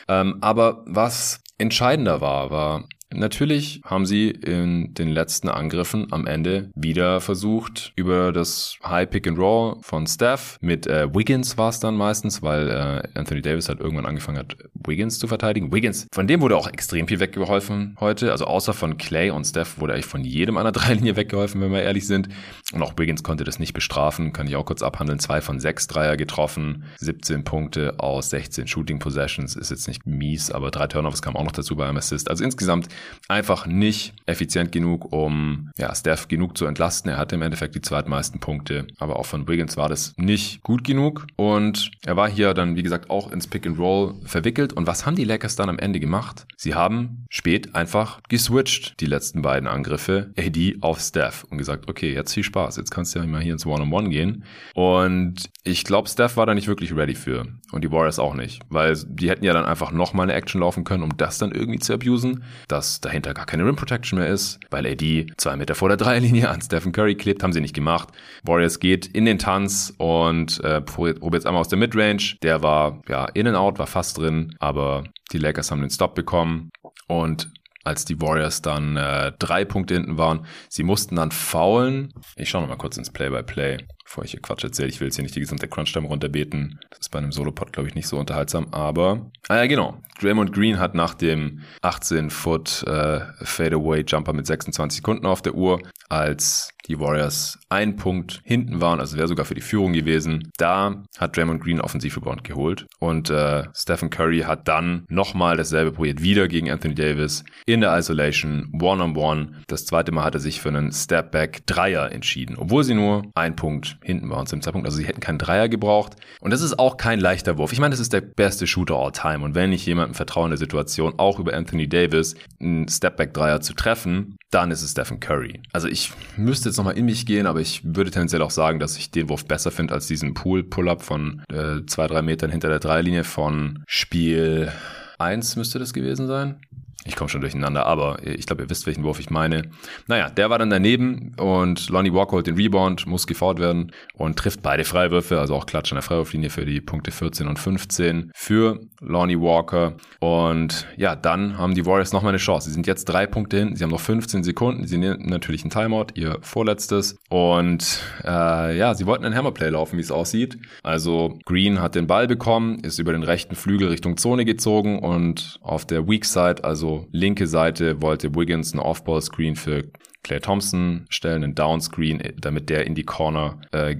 [SPEAKER 1] Ähm, aber was entscheidender war, war Natürlich haben sie in den letzten Angriffen am Ende wieder versucht, über das High Pick and Roll von Steph mit äh, Wiggins war es dann meistens, weil äh, Anthony Davis halt irgendwann angefangen hat, Wiggins zu verteidigen. Wiggins, von dem wurde auch extrem viel weggeholfen heute. Also außer von Clay und Steph wurde eigentlich von jedem einer Dreilinie weggeholfen, wenn wir ehrlich sind. Und auch Wiggins konnte das nicht bestrafen, kann ich auch kurz abhandeln. Zwei von sechs Dreier getroffen, 17 Punkte aus 16 Shooting Possessions, ist jetzt nicht mies, aber drei Turnovers kamen auch noch dazu bei einem Assist. Also insgesamt einfach nicht effizient genug, um ja, Steph genug zu entlasten. Er hatte im Endeffekt die zweitmeisten Punkte, aber auch von Wiggins war das nicht gut genug. Und er war hier dann, wie gesagt, auch ins Pick and Roll verwickelt. Und was haben die Lakers dann am Ende gemacht? Sie haben spät einfach geswitcht, die letzten beiden Angriffe, AD auf Steph und gesagt, okay, jetzt viel Spaß, jetzt kannst du ja mal hier ins One-on-One -on -One gehen. Und ich glaube, Steph war da nicht wirklich ready für. Und die Warriors auch nicht. Weil die hätten ja dann einfach nochmal eine Action laufen können, um das dann irgendwie zu abusen. Das dahinter gar keine Rim Protection mehr ist, weil AD zwei Meter vor der Dreierlinie an Stephen Curry klebt, haben sie nicht gemacht. Warriors geht in den Tanz und äh, probiert jetzt einmal aus der Midrange. Der war ja in and out, war fast drin, aber die Lakers haben den Stop bekommen und als die Warriors dann äh, drei Punkte hinten waren. Sie mussten dann faulen. Ich schaue noch mal kurz ins Play-by-Play. -play bevor ich hier Quatsch erzähle, ich will jetzt hier nicht die gesamte Crunch-Time runterbeten. Das ist bei einem Solo-Pod, glaube ich, nicht so unterhaltsam. Aber, ah ja, genau. Draymond Green hat nach dem 18-Foot äh, Fadeaway-Jumper mit 26 Sekunden auf der Uhr, als die Warriors ein Punkt hinten waren, also wäre sogar für die Führung gewesen. Da hat Draymond Green Offensivrebound geholt und äh, Stephen Curry hat dann nochmal dasselbe probiert, wieder gegen Anthony Davis in der Isolation, One-on-One. -on -one. Das zweite Mal hat er sich für einen Step-Back-Dreier entschieden, obwohl sie nur ein Punkt hinten waren zu dem Zeitpunkt. Also sie hätten keinen Dreier gebraucht. Und das ist auch kein leichter Wurf. Ich meine, das ist der beste Shooter all time. Und wenn ich jemandem vertraue in der Situation, auch über Anthony Davis, einen Stepback-Dreier zu treffen, dann ist es Stephen Curry. Also ich müsste jetzt nochmal in mich gehen, aber ich würde tendenziell auch sagen, dass ich den Wurf besser finde als diesen Pool-Pull-Up von äh, zwei, drei Metern hinter der Dreilinie von Spiel 1 müsste das gewesen sein. Ich komme schon durcheinander, aber ich glaube, ihr wisst, welchen Wurf ich meine. Naja, der war dann daneben und Lonnie Walker holt den Rebound, muss gefault werden und trifft beide Freiwürfe, also auch Klatsch an der Freiwurflinie für die Punkte 14 und 15 für Lonnie Walker. Und ja, dann haben die Warriors nochmal eine Chance. Sie sind jetzt drei Punkte hin, sie haben noch 15 Sekunden, sie nehmen natürlich ein Timeout, ihr vorletztes. Und äh, ja, sie wollten ein Hammerplay laufen, wie es aussieht. Also Green hat den Ball bekommen, ist über den rechten Flügel Richtung Zone gezogen und auf der Weak Side, also ISO linke Seite wollte Wiggins einen Off-Ball-Screen für Clay Thompson stellen, einen Downscreen, damit der in die Corner äh,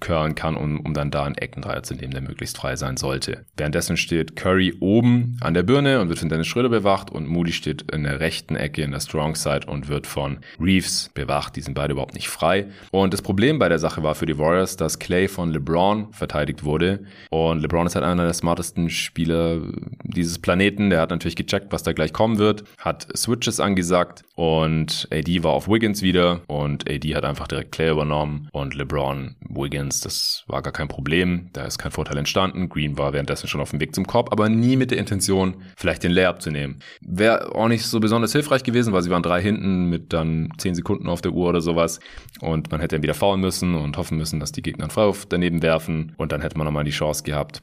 [SPEAKER 1] curlen kann, um, um dann da einen Eckendreier zu nehmen, der möglichst frei sein sollte. Währenddessen steht Curry oben an der Birne und wird von Dennis Schröder bewacht und Moody steht in der rechten Ecke in der Strong Side und wird von Reeves bewacht. Die sind beide überhaupt nicht frei. Und das Problem bei der Sache war für die Warriors, dass Clay von LeBron verteidigt wurde. Und LeBron ist halt einer der smartesten Spieler dieses Planeten. Der hat natürlich gecheckt, was da gleich kommen wird, hat Switches angesagt und AD war auf Wiggins wieder und AD hat einfach direkt Clay übernommen und LeBron Wiggins Defense. Das war gar kein Problem. Da ist kein Vorteil entstanden. Green war währenddessen schon auf dem Weg zum Korb, aber nie mit der Intention, vielleicht den Layup zu nehmen. Wäre auch nicht so besonders hilfreich gewesen, weil sie waren drei hinten mit dann zehn Sekunden auf der Uhr oder sowas. Und man hätte dann wieder faulen müssen und hoffen müssen, dass die Gegner einen Freiwurf daneben werfen. Und dann hätte man nochmal die Chance gehabt,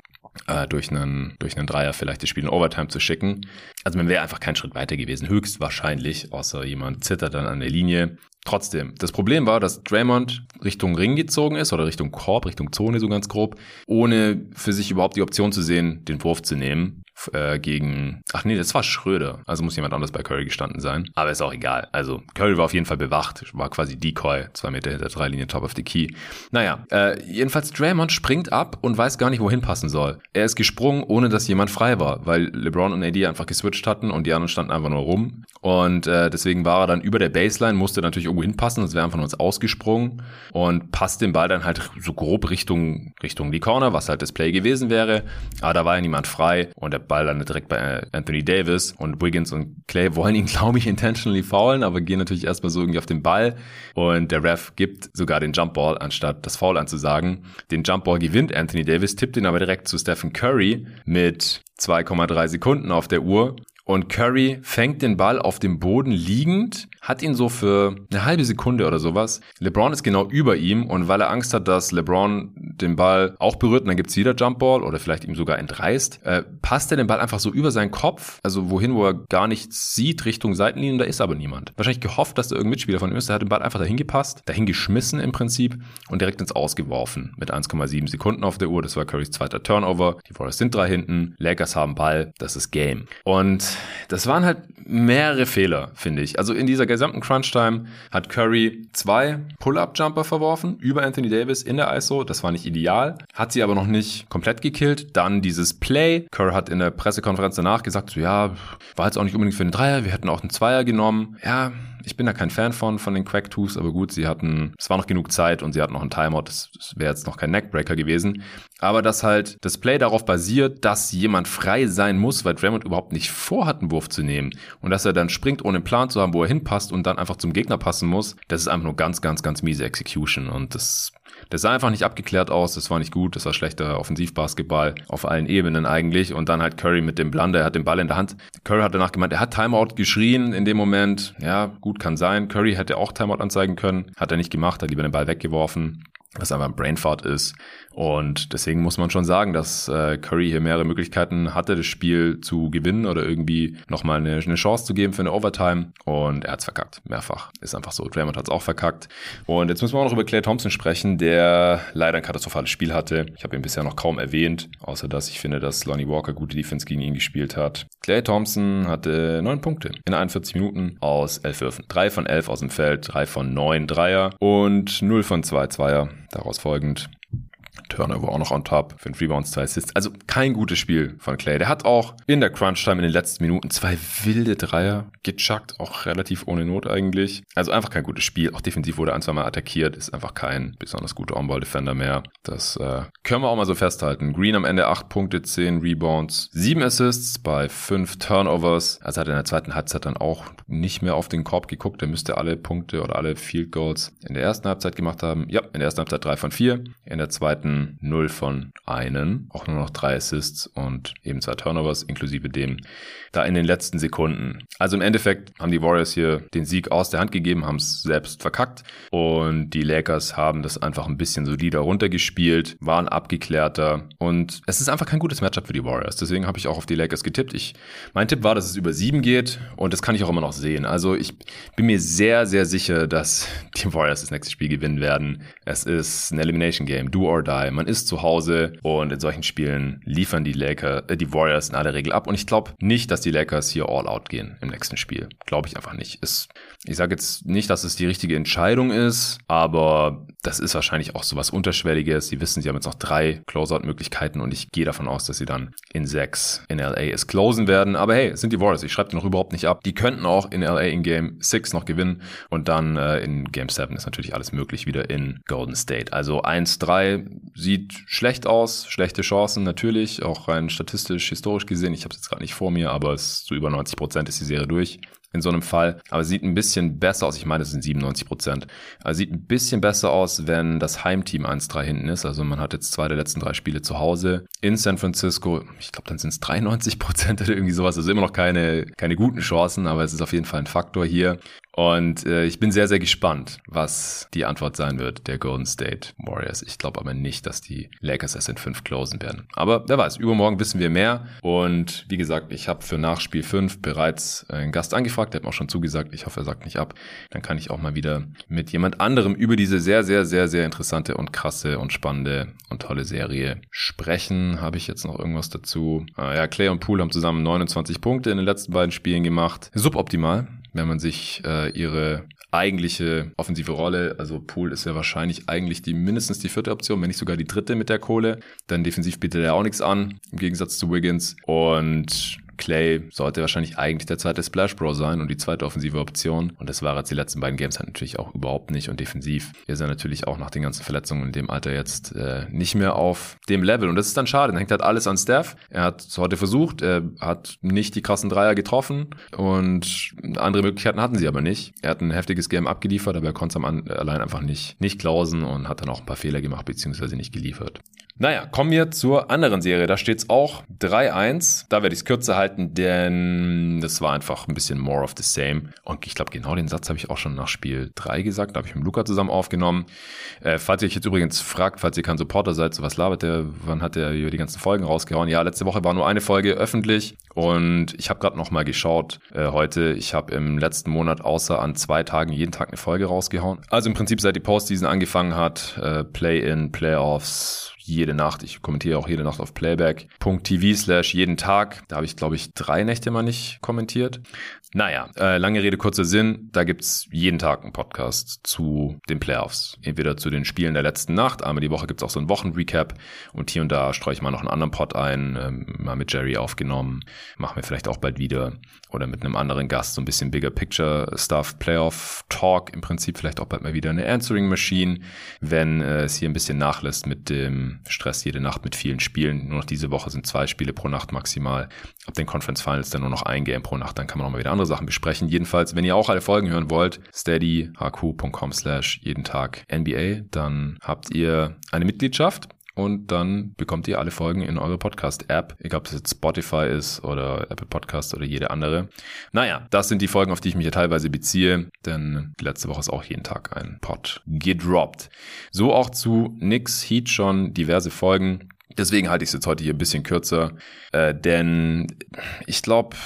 [SPEAKER 1] äh, durch einen, durch einen Dreier vielleicht das Spiel in Overtime zu schicken. Also man wäre einfach keinen Schritt weiter gewesen, höchstwahrscheinlich, außer jemand zittert dann an der Linie. Trotzdem, das Problem war, dass Draymond Richtung Ring gezogen ist oder Richtung Korb, Richtung Zone so ganz grob, ohne für sich überhaupt die Option zu sehen, den Wurf zu nehmen äh, gegen, ach nee, das war Schröder. Also muss jemand anders bei Curry gestanden sein. Aber ist auch egal. Also Curry war auf jeden Fall bewacht, war quasi Decoy, zwei Meter hinter drei Linie Top of the Key. Naja, äh, jedenfalls Draymond springt ab und weiß gar nicht, wohin passen soll. Er ist gesprungen, ohne dass jemand frei war, weil LeBron und AD einfach geswitcht hatten und die anderen standen einfach nur rum. Und äh, deswegen war er dann über der Baseline, musste natürlich irgendwo hinpassen, sonst wäre nur uns ausgesprungen und passt den Ball dann halt so grob Richtung, Richtung die Corner, was halt das Play gewesen wäre. Aber da war ja niemand frei und der Ball landet direkt bei äh, Anthony Davis und Wiggins und Clay wollen ihn, glaube ich, intentionally faulen, aber gehen natürlich erstmal so irgendwie auf den Ball und der Ref gibt sogar den Jumpball, anstatt das Foul anzusagen. Den Jumpball gewinnt Anthony Davis, tippt ihn aber direkt zu Stephen Curry mit 2,3 Sekunden auf der Uhr und Curry fängt den Ball auf dem Boden liegend hat ihn so für eine halbe Sekunde oder sowas. LeBron ist genau über ihm und weil er Angst hat, dass LeBron den Ball auch berührt und dann gibt's wieder Jumpball oder vielleicht ihm sogar entreißt, äh, passt er den Ball einfach so über seinen Kopf, also wohin, wo er gar nichts sieht, Richtung Seitenlinien, da ist aber niemand. Wahrscheinlich gehofft, dass da irgendein Mitspieler von ihm ist. Er hat den Ball einfach dahin gepasst, dahin geschmissen im Prinzip und direkt ins Ausgeworfen mit 1,7 Sekunden auf der Uhr. Das war Currys zweiter Turnover. Die Warriors sind drei hinten, Lakers haben Ball, das ist Game. Und das waren halt mehrere Fehler, finde ich. Also in dieser gesamten Crunch-Time hat Curry zwei Pull-Up-Jumper verworfen über Anthony Davis in der ISO. Das war nicht ideal. Hat sie aber noch nicht komplett gekillt. Dann dieses Play. Curry hat in der Pressekonferenz danach gesagt, so ja, war jetzt auch nicht unbedingt für den Dreier. Wir hätten auch einen Zweier genommen. Ja, ich bin da kein Fan von, von den Quack Twos, aber gut, sie hatten, es war noch genug Zeit und sie hatten noch einen Timeout, das, das wäre jetzt noch kein Neckbreaker gewesen. Aber dass halt das Play darauf basiert, dass jemand frei sein muss, weil Draymond überhaupt nicht vorhat, einen Wurf zu nehmen. Und dass er dann springt, ohne einen Plan zu haben, wo er hinpasst und dann einfach zum Gegner passen muss, das ist einfach nur ganz, ganz, ganz miese Execution. Und das das sah einfach nicht abgeklärt aus, das war nicht gut, das war schlechter Offensivbasketball auf allen Ebenen eigentlich. Und dann halt Curry mit dem Blunder, er hat den Ball in der Hand. Curry hat danach gemeint, er hat Timeout geschrien in dem Moment. Ja, gut, kann sein. Curry hätte auch Timeout anzeigen können, hat er nicht gemacht, hat lieber den Ball weggeworfen was einfach ein Brainfart ist. Und deswegen muss man schon sagen, dass äh, Curry hier mehrere Möglichkeiten hatte, das Spiel zu gewinnen oder irgendwie nochmal eine, Chance zu geben für eine Overtime. Und er hat's verkackt, mehrfach. Ist einfach so. Draymond hat's auch verkackt. Und jetzt müssen wir auch noch über Clay Thompson sprechen, der leider ein katastrophales Spiel hatte. Ich habe ihn bisher noch kaum erwähnt, außer dass ich finde, dass Lonnie Walker gute Defense gegen ihn gespielt hat. Clay Thompson hatte neun Punkte in 41 Minuten aus elf Würfen. Drei von elf aus dem Feld, drei von neun Dreier und null von zwei Zweier. Daraus folgend Turnover auch noch on top, fünf Rebounds, zwei Assists. Also kein gutes Spiel von Clay. Der hat auch in der Crunch-Time in den letzten Minuten zwei wilde Dreier gechuckt, auch relativ ohne Not eigentlich. Also einfach kein gutes Spiel. Auch defensiv wurde ein, zwei Mal attackiert, ist einfach kein besonders guter On-Ball-Defender mehr. Das äh, können wir auch mal so festhalten. Green am Ende acht Punkte, zehn Rebounds, sieben Assists bei fünf Turnovers. Also hat in der zweiten Halbzeit dann auch nicht mehr auf den Korb geguckt. Er müsste alle Punkte oder alle Field Goals in der ersten Halbzeit gemacht haben. Ja, in der ersten Halbzeit drei von vier. In der zweiten 0 von einen, auch nur noch drei Assists und eben zwei Turnovers inklusive dem da in den letzten Sekunden. Also im Endeffekt haben die Warriors hier den Sieg aus der Hand gegeben, haben es selbst verkackt und die Lakers haben das einfach ein bisschen solider runtergespielt, waren abgeklärter und es ist einfach kein gutes Matchup für die Warriors. Deswegen habe ich auch auf die Lakers getippt. Ich, mein Tipp war, dass es über sieben geht und das kann ich auch immer noch sehen. Also ich bin mir sehr, sehr sicher, dass die Warriors das nächste Spiel gewinnen werden. Es ist ein Elimination Game, do or die. 1-3, man ist zu Hause und in solchen Spielen liefern die Lakers, äh, die Warriors in aller Regel ab. Und ich glaube nicht, dass die Lakers hier all out gehen im nächsten Spiel. Glaube ich einfach nicht. Ist, ich sage jetzt nicht, dass es die richtige Entscheidung ist, aber das ist wahrscheinlich auch so was Unterschwelliges. Sie wissen, sie haben jetzt noch drei Closeout-Möglichkeiten und ich gehe davon aus, dass sie dann in sechs in LA es closen werden. Aber hey, es sind die Warriors. Ich schreibe die noch überhaupt nicht ab. Die könnten auch in LA in Game 6 noch gewinnen und dann äh, in Game 7 ist natürlich alles möglich wieder in Golden State. Also 1-3 sieht schlecht aus, schlechte Chancen natürlich, auch rein statistisch, historisch gesehen. Ich habe es jetzt gerade nicht vor mir, aber es ist zu über 90 Prozent ist die Serie durch in so einem Fall. Aber sieht ein bisschen besser aus. Ich meine, es sind 97 Prozent. Also sieht ein bisschen besser aus, wenn das Heimteam 1-3 hinten ist. Also man hat jetzt zwei der letzten drei Spiele zu Hause in San Francisco. Ich glaube, dann sind es 93 Prozent oder irgendwie sowas. Also immer noch keine, keine guten Chancen, aber es ist auf jeden Fall ein Faktor hier. Und äh, ich bin sehr, sehr gespannt, was die Antwort sein wird der Golden State Warriors. Ich glaube aber nicht, dass die Lakers es in fünf closen werden. Aber wer weiß, übermorgen wissen wir mehr. Und wie gesagt, ich habe für Nachspiel 5 bereits einen Gast angefragt, der hat mir auch schon zugesagt. Ich hoffe, er sagt nicht ab. Dann kann ich auch mal wieder mit jemand anderem über diese sehr, sehr, sehr, sehr interessante und krasse und spannende und tolle Serie sprechen. Habe ich jetzt noch irgendwas dazu? Äh, ja, Clay und Poole haben zusammen 29 Punkte in den letzten beiden Spielen gemacht. Suboptimal wenn man sich äh, ihre eigentliche offensive Rolle, also Pool ist ja wahrscheinlich eigentlich die mindestens die vierte Option, wenn nicht sogar die dritte mit der Kohle. Dann defensiv bietet er auch nichts an, im Gegensatz zu Wiggins. Und Clay sollte wahrscheinlich eigentlich der zweite Splash Bro sein und die zweite offensive Option. Und das war jetzt die letzten beiden Games halt natürlich auch überhaupt nicht. Und defensiv ist er natürlich auch nach den ganzen Verletzungen in dem Alter jetzt äh, nicht mehr auf dem Level. Und das ist dann schade. Dann hängt halt alles an Steph. Er hat es heute versucht. Er hat nicht die krassen Dreier getroffen. Und andere Möglichkeiten hatten sie aber nicht. Er hat ein heftiges Game abgeliefert, aber er konnte es allein einfach nicht, nicht klausen und hat dann auch ein paar Fehler gemacht, beziehungsweise nicht geliefert. Naja, kommen wir zur anderen Serie. Da steht es auch 3-1. Da werde ich es kürzer halten, denn das war einfach ein bisschen more of the same. Und ich glaube, genau den Satz habe ich auch schon nach Spiel 3 gesagt. Da habe ich mit Luca zusammen aufgenommen. Äh, falls ihr euch jetzt übrigens fragt, falls ihr kein Supporter seid, so was labert der, wann hat der die ganzen Folgen rausgehauen? Ja, letzte Woche war nur eine Folge öffentlich. Und ich habe gerade noch mal geschaut äh, heute. Ich habe im letzten Monat außer an zwei Tagen jeden Tag eine Folge rausgehauen. Also im Prinzip seit die Postseason angefangen hat, äh, Play-in, Playoffs, jede Nacht. Ich kommentiere auch jede Nacht auf playback.tv slash jeden Tag. Da habe ich, glaube ich, drei Nächte mal nicht kommentiert. Naja, äh, lange Rede, kurzer Sinn. Da gibt's jeden Tag einen Podcast zu den Playoffs. Entweder zu den Spielen der letzten Nacht. Einmal die Woche gibt's auch so einen Wochenrecap. Und hier und da streue ich mal noch einen anderen Pod ein. Ähm, mal mit Jerry aufgenommen. Machen wir vielleicht auch bald wieder. Oder mit einem anderen Gast. So ein bisschen Bigger Picture Stuff. Playoff Talk. Im Prinzip vielleicht auch bald mal wieder eine Answering Machine. Wenn äh, es hier ein bisschen nachlässt mit dem Stress jede Nacht mit vielen Spielen. Nur noch diese Woche sind zwei Spiele pro Nacht maximal. Ab den Conference Finals dann nur noch ein Game pro Nacht. Dann kann man auch mal wieder andere Sachen besprechen. Jedenfalls, wenn ihr auch alle Folgen hören wollt, steadyhq.com slash jeden Tag NBA, dann habt ihr eine Mitgliedschaft und dann bekommt ihr alle Folgen in eure Podcast-App, egal ob es jetzt Spotify ist oder Apple Podcast oder jede andere. Naja, das sind die Folgen, auf die ich mich ja teilweise beziehe, denn letzte Woche ist auch jeden Tag ein Pod gedroppt. So auch zu Nix Heat schon diverse Folgen. Deswegen halte ich es jetzt heute hier ein bisschen kürzer, äh, denn ich glaube,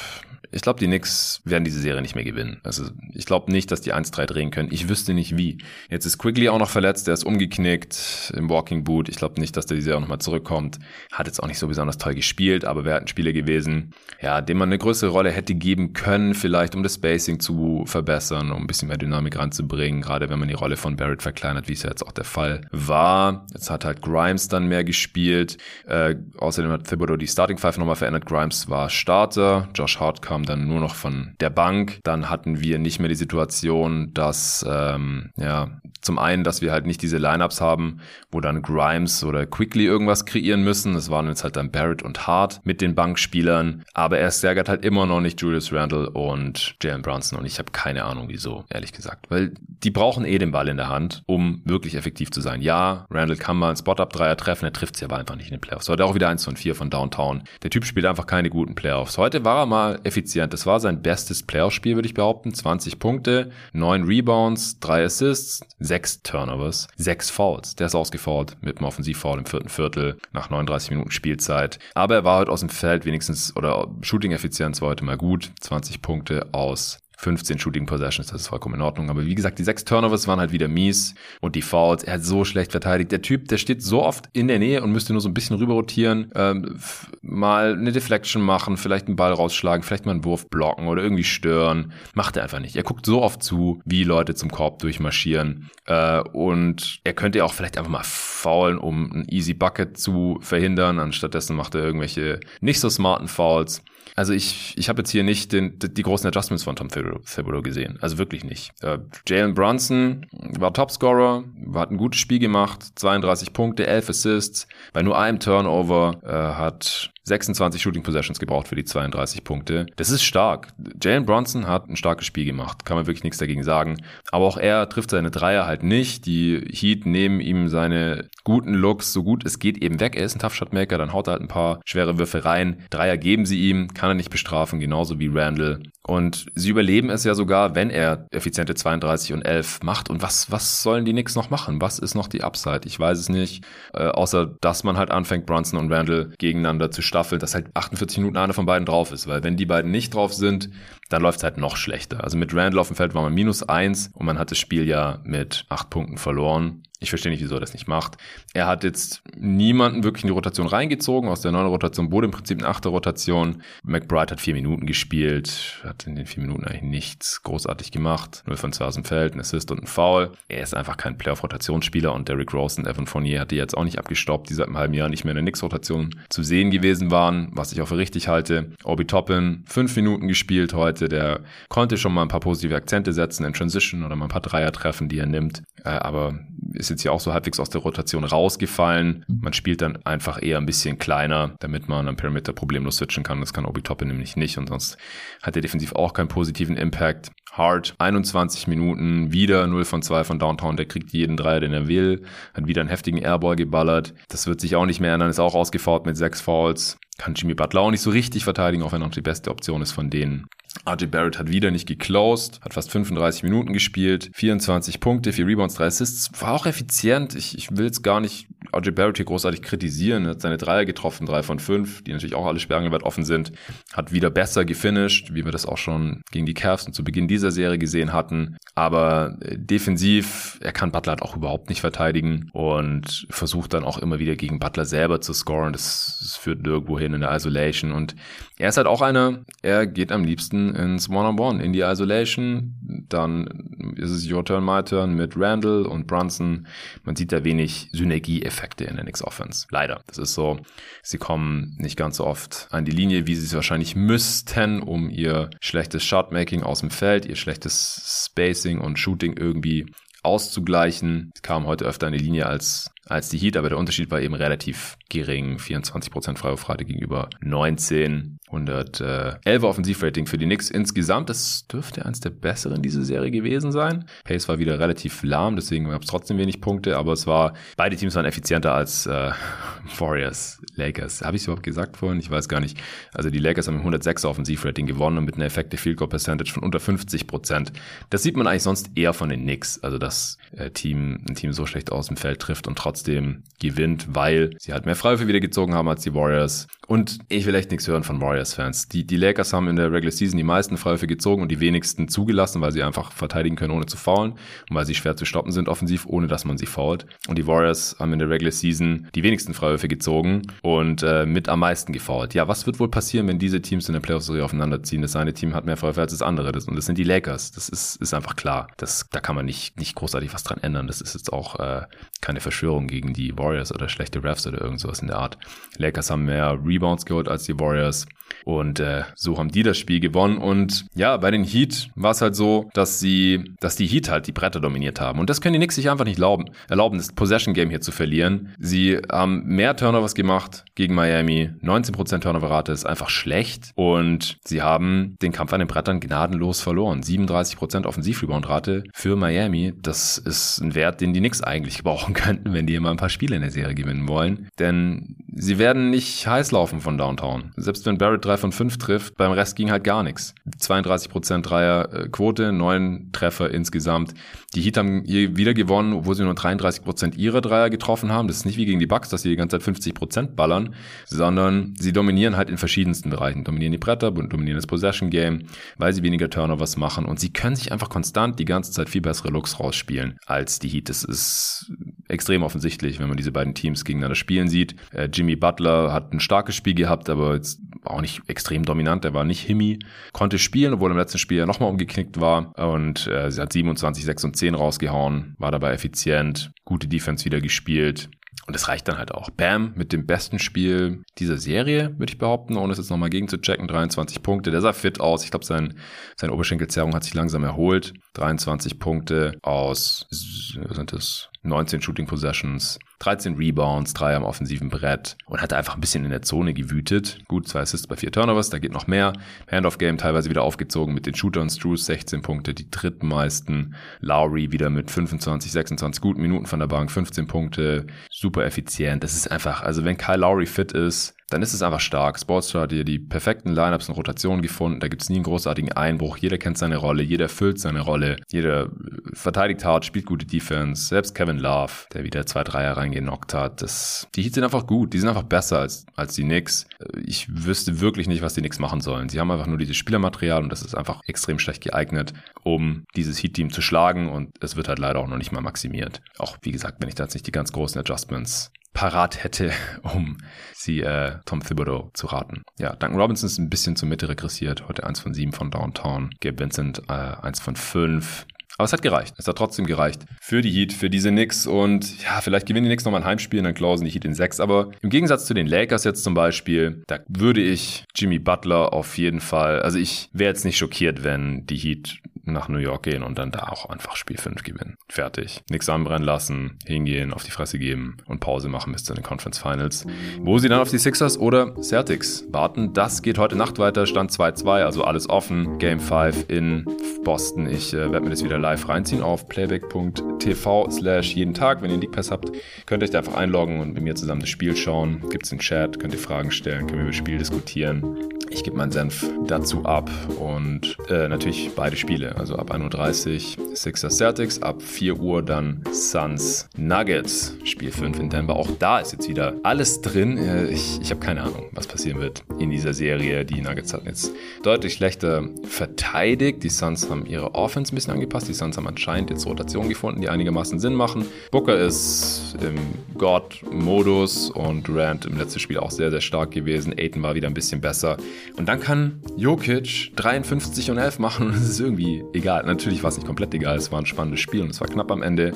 [SPEAKER 1] ich glaube, die Knicks werden diese Serie nicht mehr gewinnen. Also ich glaube nicht, dass die 1-3 drehen können. Ich wüsste nicht wie. Jetzt ist Quigley auch noch verletzt, der ist umgeknickt im Walking Boot. Ich glaube nicht, dass der die Serie nochmal zurückkommt. Hat jetzt auch nicht so besonders toll gespielt, aber wäre ein Spieler gewesen, ja, dem man eine größere Rolle hätte geben können, vielleicht um das Spacing zu verbessern, um ein bisschen mehr Dynamik ranzubringen, gerade wenn man die Rolle von Barrett verkleinert, wie es ja jetzt auch der Fall war. Jetzt hat halt Grimes dann mehr gespielt. Äh, außerdem hat Thibodeau die Starting Five nochmal verändert. Grimes war Starter, Josh Hart kam kam dann nur noch von der Bank. Dann hatten wir nicht mehr die Situation, dass ähm, ja zum einen, dass wir halt nicht diese Lineups haben, wo dann Grimes oder Quickly irgendwas kreieren müssen. Das waren jetzt halt dann Barrett und Hart mit den Bankspielern. Aber er stärkert halt immer noch nicht Julius Randle und Jalen Brunson. Und ich habe keine Ahnung, wieso, ehrlich gesagt. Weil die brauchen eh den Ball in der Hand, um wirklich effektiv zu sein. Ja, Randle kann mal einen Spot-Up-Dreier treffen, er trifft sie aber einfach nicht in den Playoffs. Heute auch wieder 1 von 4 von Downtown. Der Typ spielt einfach keine guten Playoffs. Heute war er mal effizient. Das war sein bestes Playoff-Spiel, würde ich behaupten. 20 Punkte, 9 Rebounds, 3 Assists, 6 Turnovers, 6 Fouls. Der ist ausgefault mit einem Offensivfoul im vierten Viertel nach 39 Minuten Spielzeit. Aber er war heute aus dem Feld wenigstens, oder Shooting-Effizienz war heute mal gut. 20 Punkte aus 15 Shooting Possessions, das ist vollkommen in Ordnung. Aber wie gesagt, die sechs Turnovers waren halt wieder mies und die Fouls, er hat so schlecht verteidigt. Der Typ, der steht so oft in der Nähe und müsste nur so ein bisschen rüber rotieren, ähm, mal eine Deflection machen, vielleicht einen Ball rausschlagen, vielleicht mal einen Wurf blocken oder irgendwie stören. Macht er einfach nicht. Er guckt so oft zu, wie Leute zum Korb durchmarschieren. Äh, und er könnte auch vielleicht einfach mal faulen, um ein Easy Bucket zu verhindern. Anstattdessen macht er irgendwelche nicht so smarten Fouls. Also ich, ich habe jetzt hier nicht den, die großen Adjustments von Tom Thibodeau gesehen. Also wirklich nicht. Äh, Jalen Brunson war Topscorer, hat ein gutes Spiel gemacht, 32 Punkte, 11 Assists, bei nur einem Turnover, äh, hat 26 Shooting Possessions gebraucht für die 32 Punkte. Das ist stark. Jalen Bronson hat ein starkes Spiel gemacht, kann man wirklich nichts dagegen sagen. Aber auch er trifft seine Dreier halt nicht. Die Heat nehmen ihm seine guten Looks so gut es geht eben weg. Er ist ein Tough Shot Maker, dann haut er halt ein paar schwere Würfe rein. Dreier geben sie ihm, kann er nicht bestrafen, genauso wie Randall. Und sie überleben es ja sogar, wenn er effiziente 32 und 11 macht. Und was, was sollen die Knicks noch machen? Was ist noch die Upside? Ich weiß es nicht. Äh, außer, dass man halt anfängt, Bronson und Randall gegeneinander zu staffeln, dass halt 48 Minuten einer von beiden drauf ist. Weil wenn die beiden nicht drauf sind, dann läuft es halt noch schlechter. Also mit Randall auf dem Feld war man minus eins und man hat das Spiel ja mit acht Punkten verloren. Ich verstehe nicht, wieso er das nicht macht. Er hat jetzt niemanden wirklich in die Rotation reingezogen. Aus der neuen Rotation wurde im Prinzip eine achte Rotation. McBride hat vier Minuten gespielt, hat in den vier Minuten eigentlich nichts großartig gemacht. Null von zwei aus dem Feld, ein Assist und ein Foul. Er ist einfach kein Playoff-Rotationsspieler und Derrick Rose und Evan Fournier hat die jetzt auch nicht abgestoppt, die seit einem halben Jahr nicht mehr in der Knicks-Rotation zu sehen gewesen waren, was ich auch für richtig halte. Obi Toppin, fünf Minuten gespielt heute. Der konnte schon mal ein paar positive Akzente setzen in Transition oder mal ein paar Dreier treffen, die er nimmt. Äh, aber ist jetzt ja auch so halbwegs aus der Rotation rausgefallen. Man spielt dann einfach eher ein bisschen kleiner, damit man am Perimeter problemlos switchen kann. Das kann Obi Toppin nämlich nicht und sonst hat er defensiv auch keinen positiven Impact. Hard, 21 Minuten, wieder 0 von 2 von Downtown, der kriegt jeden Dreier, den er will, hat wieder einen heftigen Airball geballert. Das wird sich auch nicht mehr ändern, ist auch ausgefault mit sechs Fouls. Kann Jimmy Butler auch nicht so richtig verteidigen, auch wenn er noch die beste Option ist von denen. RJ Barrett hat wieder nicht geclosed, hat fast 35 Minuten gespielt, 24 Punkte, 4 Rebounds, 3 Assists, war auch effizient. Ich, ich will es gar nicht RJ Barrett hier großartig kritisieren. Er hat seine Dreier getroffen, 3 von 5, die natürlich auch alle sperrangeweit offen sind. Hat wieder besser gefinisht, wie wir das auch schon gegen die Cavs und zu Beginn dieser Serie gesehen hatten. Aber äh, defensiv, er kann Butler halt auch überhaupt nicht verteidigen und versucht dann auch immer wieder gegen Butler selber zu scoren. Das, das führt nirgendwo hin in der Isolation. Und er ist halt auch einer, er geht am liebsten ins One-on-One, in die Isolation. Dann ist es Your Turn, My Turn mit Randall und Brunson. Man sieht da wenig Synergieeffekte in der Knicks Offense. Leider. Das ist so, sie kommen nicht ganz so oft an die Linie, wie sie es wahrscheinlich müssten, um ihr schlechtes Shotmaking aus dem Feld, ihr schlechtes Spacing und Shooting irgendwie auszugleichen. Sie kamen heute öfter an die Linie als als die Heat, aber der Unterschied war eben relativ gering. 24% Freiwurfrate gegenüber 19. 111 Offensivrating für die Knicks insgesamt. Das dürfte eins der besseren diese Serie gewesen sein. Pace war wieder relativ lahm, deswegen gab es trotzdem wenig Punkte, aber es war, beide Teams waren effizienter als äh, Warriors, Lakers. Habe ich es überhaupt gesagt vorhin? Ich weiß gar nicht. Also die Lakers haben 106 Offensivrating gewonnen und mit einer Effective Field Goal Percentage von unter 50%. Das sieht man eigentlich sonst eher von den Knicks. Also dass äh, Team, ein Team so schlecht aus dem Feld trifft und trotzdem trotzdem gewinnt, weil sie halt mehr Freiwürfe wieder gezogen haben als die Warriors. Und ich will echt nichts hören von Warriors-Fans. Die, die Lakers haben in der Regular Season die meisten Freiwürfe gezogen und die wenigsten zugelassen, weil sie einfach verteidigen können, ohne zu faulen und weil sie schwer zu stoppen sind offensiv, ohne dass man sie fault. Und die Warriors haben in der Regular Season die wenigsten Freiwürfe gezogen und äh, mit am meisten gefault. Ja, was wird wohl passieren, wenn diese Teams in der Playoff-Serie aufeinanderziehen? Das eine Team hat mehr Freiwürfe als das andere. Das, und das sind die Lakers. Das ist, ist einfach klar. Das, da kann man nicht, nicht großartig was dran ändern. Das ist jetzt auch äh, keine Verschwörung gegen die Warriors oder schlechte Refs oder irgend sowas in der Art. Lakers haben mehr Rebounds geholt als die Warriors. Und äh, so haben die das Spiel gewonnen. Und ja, bei den Heat war es halt so, dass sie, dass die Heat halt die Bretter dominiert haben. Und das können die Knicks sich einfach nicht erlauben, erlauben, das Possession-Game hier zu verlieren. Sie haben mehr Turnovers gemacht gegen Miami. 19% Turnover-Rate ist einfach schlecht. Und sie haben den Kampf an den Brettern gnadenlos verloren. 37% Offensiv-Rebound-Rate für Miami. Das ist ein Wert, den die Knicks eigentlich brauchen könnten, wenn die mal ein paar Spiele in der Serie gewinnen wollen. Denn sie werden nicht heiß laufen von Downtown. Selbst wenn Barrett 3 von 5 trifft, beim Rest ging halt gar nichts. 32% Dreierquote, 9 Treffer insgesamt. Die Heat haben hier wieder gewonnen, obwohl sie nur 33% ihrer Dreier getroffen haben. Das ist nicht wie gegen die Bucks, dass sie die ganze Zeit 50% ballern, sondern sie dominieren halt in verschiedensten Bereichen. Dominieren die Bretter, dominieren das Possession Game, weil sie weniger Turnovers machen und sie können sich einfach konstant die ganze Zeit viel bessere Looks rausspielen als die Heat. Das ist extrem offensichtlich, wenn man diese beiden Teams gegeneinander spielen sieht. Äh, Jimmy Butler hat ein starkes Spiel gehabt, aber jetzt auch nicht extrem dominant. Er war nicht Himmy, konnte spielen, obwohl im letzten Spiel ja nochmal umgeknickt war und äh, sie hat 27, 6 und 10 rausgehauen, war dabei effizient, gute Defense wieder gespielt. Und das reicht dann halt auch. Bam, mit dem besten Spiel dieser Serie, würde ich behaupten, ohne es jetzt nochmal gegen zu checken. 23 Punkte. Der sah fit aus. Ich glaube, sein, seine Oberschenkelzerrung hat sich langsam erholt. 23 Punkte aus, was sind das? 19 Shooting Possessions, 13 Rebounds, 3 am offensiven Brett und hat einfach ein bisschen in der Zone gewütet. Gut, zwei Assists bei vier Turnovers, da geht noch mehr. Handoff-Game teilweise wieder aufgezogen mit den Shootern. Struce 16 Punkte, die drittmeisten. Lowry wieder mit 25, 26 guten Minuten von der Bank, 15 Punkte, super effizient. Das ist einfach, also wenn Kyle Lowry fit ist, dann ist es einfach stark. Sportstar hat hier die perfekten Lineups und Rotationen gefunden. Da gibt es nie einen großartigen Einbruch. Jeder kennt seine Rolle, jeder erfüllt seine Rolle, jeder verteidigt hart, spielt gute Defense. Selbst Kevin Love, der wieder zwei Dreier reingenockt hat. Das, die Heats sind einfach gut. Die sind einfach besser als, als die Knicks. Ich wüsste wirklich nicht, was die Knicks machen sollen. Sie haben einfach nur dieses Spielermaterial und das ist einfach extrem schlecht geeignet, um dieses Heat-Team zu schlagen und es wird halt leider auch noch nicht mal maximiert. Auch wie gesagt, wenn ich da jetzt nicht die ganz großen Adjustments parat hätte, um sie äh, Tom Thibodeau zu raten. Ja, Duncan Robinson ist ein bisschen zur Mitte regressiert. Heute eins von sieben von Downtown. Gabe Vincent äh, eins von fünf. Aber es hat gereicht. Es hat trotzdem gereicht für die Heat, für diese Knicks. Und ja, vielleicht gewinnen die Knicks nochmal ein Heimspiel und dann klausen die Heat in sechs. Aber im Gegensatz zu den Lakers jetzt zum Beispiel, da würde ich Jimmy Butler auf jeden Fall, also ich wäre jetzt nicht schockiert, wenn die Heat nach New York gehen und dann da auch einfach Spiel 5 gewinnen. Fertig. Nichts anbrennen lassen, hingehen, auf die Fresse geben und Pause machen bis zu den Conference Finals. Wo sie dann auf die Sixers oder Celtics warten, das geht heute Nacht weiter. Stand 2-2, also alles offen. Game 5 in Boston. Ich äh, werde mir das wieder live reinziehen auf playback.tv slash jeden Tag. Wenn ihr einen League Pass habt, könnt ihr euch da einfach einloggen und mit mir zusammen das Spiel schauen. Gibt es einen Chat, könnt ihr Fragen stellen, können wir über das Spiel diskutieren. Ich gebe meinen Senf dazu ab und äh, natürlich beide Spiele. Also ab 1.30 Uhr Sixers Celtics, ab 4 Uhr dann Suns Nuggets. Spiel 5 in Denver. Auch da ist jetzt wieder alles drin. Äh, ich, ich habe keine Ahnung, was passieren wird in dieser Serie. Die Nuggets hatten jetzt deutlich schlechter verteidigt. Die Suns haben ihre Offense ein bisschen angepasst. Die Suns haben anscheinend jetzt Rotationen gefunden, die einigermaßen Sinn machen. Booker ist im God-Modus und Durant im letzten Spiel auch sehr, sehr stark gewesen. Aiton war wieder ein bisschen besser. Und dann kann Jokic 53 und 11 machen und es ist irgendwie egal. Natürlich war es nicht komplett egal, es war ein spannendes Spiel und es war knapp am Ende.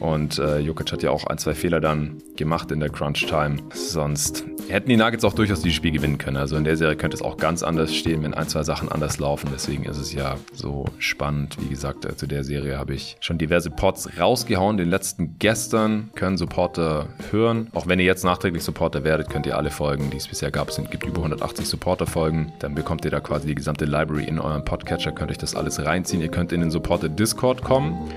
[SPEAKER 1] Und äh, Jokic hat ja auch ein, zwei Fehler dann gemacht in der Crunch-Time. Sonst hätten die Nuggets auch durchaus dieses Spiel gewinnen können. Also in der Serie könnte es auch ganz anders stehen, wenn ein, zwei Sachen anders laufen. Deswegen ist es ja so spannend. Wie gesagt, äh, zu der Serie habe ich schon diverse Pots rausgehauen. Den letzten gestern können Supporter hören. Auch wenn ihr jetzt nachträglich Supporter werdet, könnt ihr alle Folgen, die es bisher gab, es gibt über 180 Supporter-Folgen. Dann bekommt ihr da quasi die gesamte Library in eurem Podcatcher, könnt euch das alles reinziehen. Ihr könnt in den Supporter Discord kommen.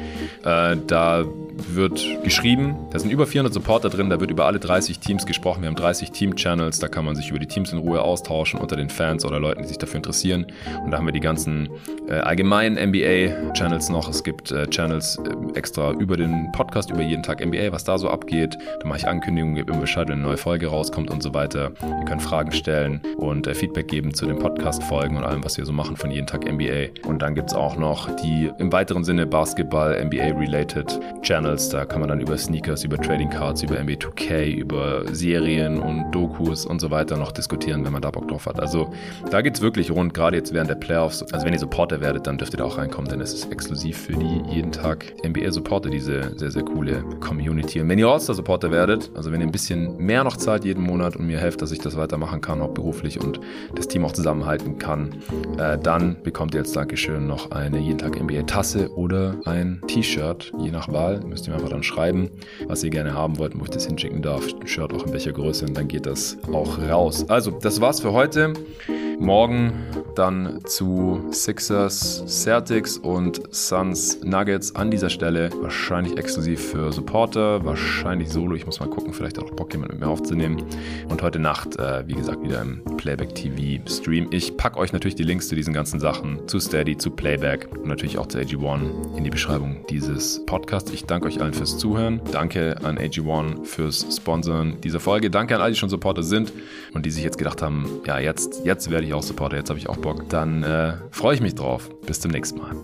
[SPEAKER 1] Äh, da wird geschrieben. Da sind über 400 Supporter drin, da wird über alle 30 Teams gesprochen. Wir haben 30 Team-Channels, da kann man sich über die Teams in Ruhe austauschen unter den Fans oder Leuten, die sich dafür interessieren. Und da haben wir die ganzen äh, allgemeinen NBA-Channels noch. Es gibt äh, Channels äh, extra über den Podcast, über jeden Tag NBA, was da so abgeht. Da mache ich Ankündigungen, gebe immer Bescheid, wenn eine neue Folge rauskommt und so weiter. Ihr könnt Fragen stellen und äh, Feedback geben zu den Podcast-Folgen und allem, was wir so machen von jeden Tag NBA. Und dann gibt es auch noch die im weiteren Sinne Basketball, NBA-related Channels. Da kann man dann über Sneakers, über Trading Cards, über NBA 2K, über Serien und Dokus und so weiter noch diskutieren, wenn man da Bock drauf hat. Also da geht es wirklich rund, gerade jetzt während der Playoffs. Also wenn ihr Supporter werdet, dann dürft ihr da auch reinkommen, denn es ist exklusiv für die jeden Tag NBA-Supporter, diese sehr, sehr coole Community. Und wenn ihr All-Star-Supporter werdet, also wenn ihr ein bisschen mehr noch zahlt jeden Monat und mir helft, dass ich das weitermachen kann, hauptberuflich und das Team auch zusammenhalten kann, äh, dann bekommt ihr als Dankeschön noch eine jeden Tag NBA-Tasse oder ein T-Shirt, je nach Wahl. Müsst ihr mir einfach dann schreiben, was ihr gerne haben wollt, wo ich das hinschicken darf. Shirt auch in welcher Größe und dann geht das auch raus. Also, das war's für heute. Morgen dann zu Sixers, Celtics und Suns Nuggets an dieser Stelle. Wahrscheinlich exklusiv für Supporter, wahrscheinlich solo. Ich muss mal gucken, vielleicht auch Bock jemand mit mir aufzunehmen. Und heute Nacht, äh, wie gesagt, wieder im Playback TV Stream. Ich packe euch natürlich die Links zu diesen ganzen Sachen, zu Steady, zu Playback und natürlich auch zu AG1 in die Beschreibung dieses Podcasts. Ich danke euch allen fürs Zuhören. Danke an AG1 fürs Sponsoren dieser Folge. Danke an alle, die schon Supporter sind und die sich jetzt gedacht haben, ja, jetzt, jetzt werde ich auch Supporter, jetzt habe ich auch Bock. Dann äh, freue ich mich drauf. Bis zum nächsten Mal.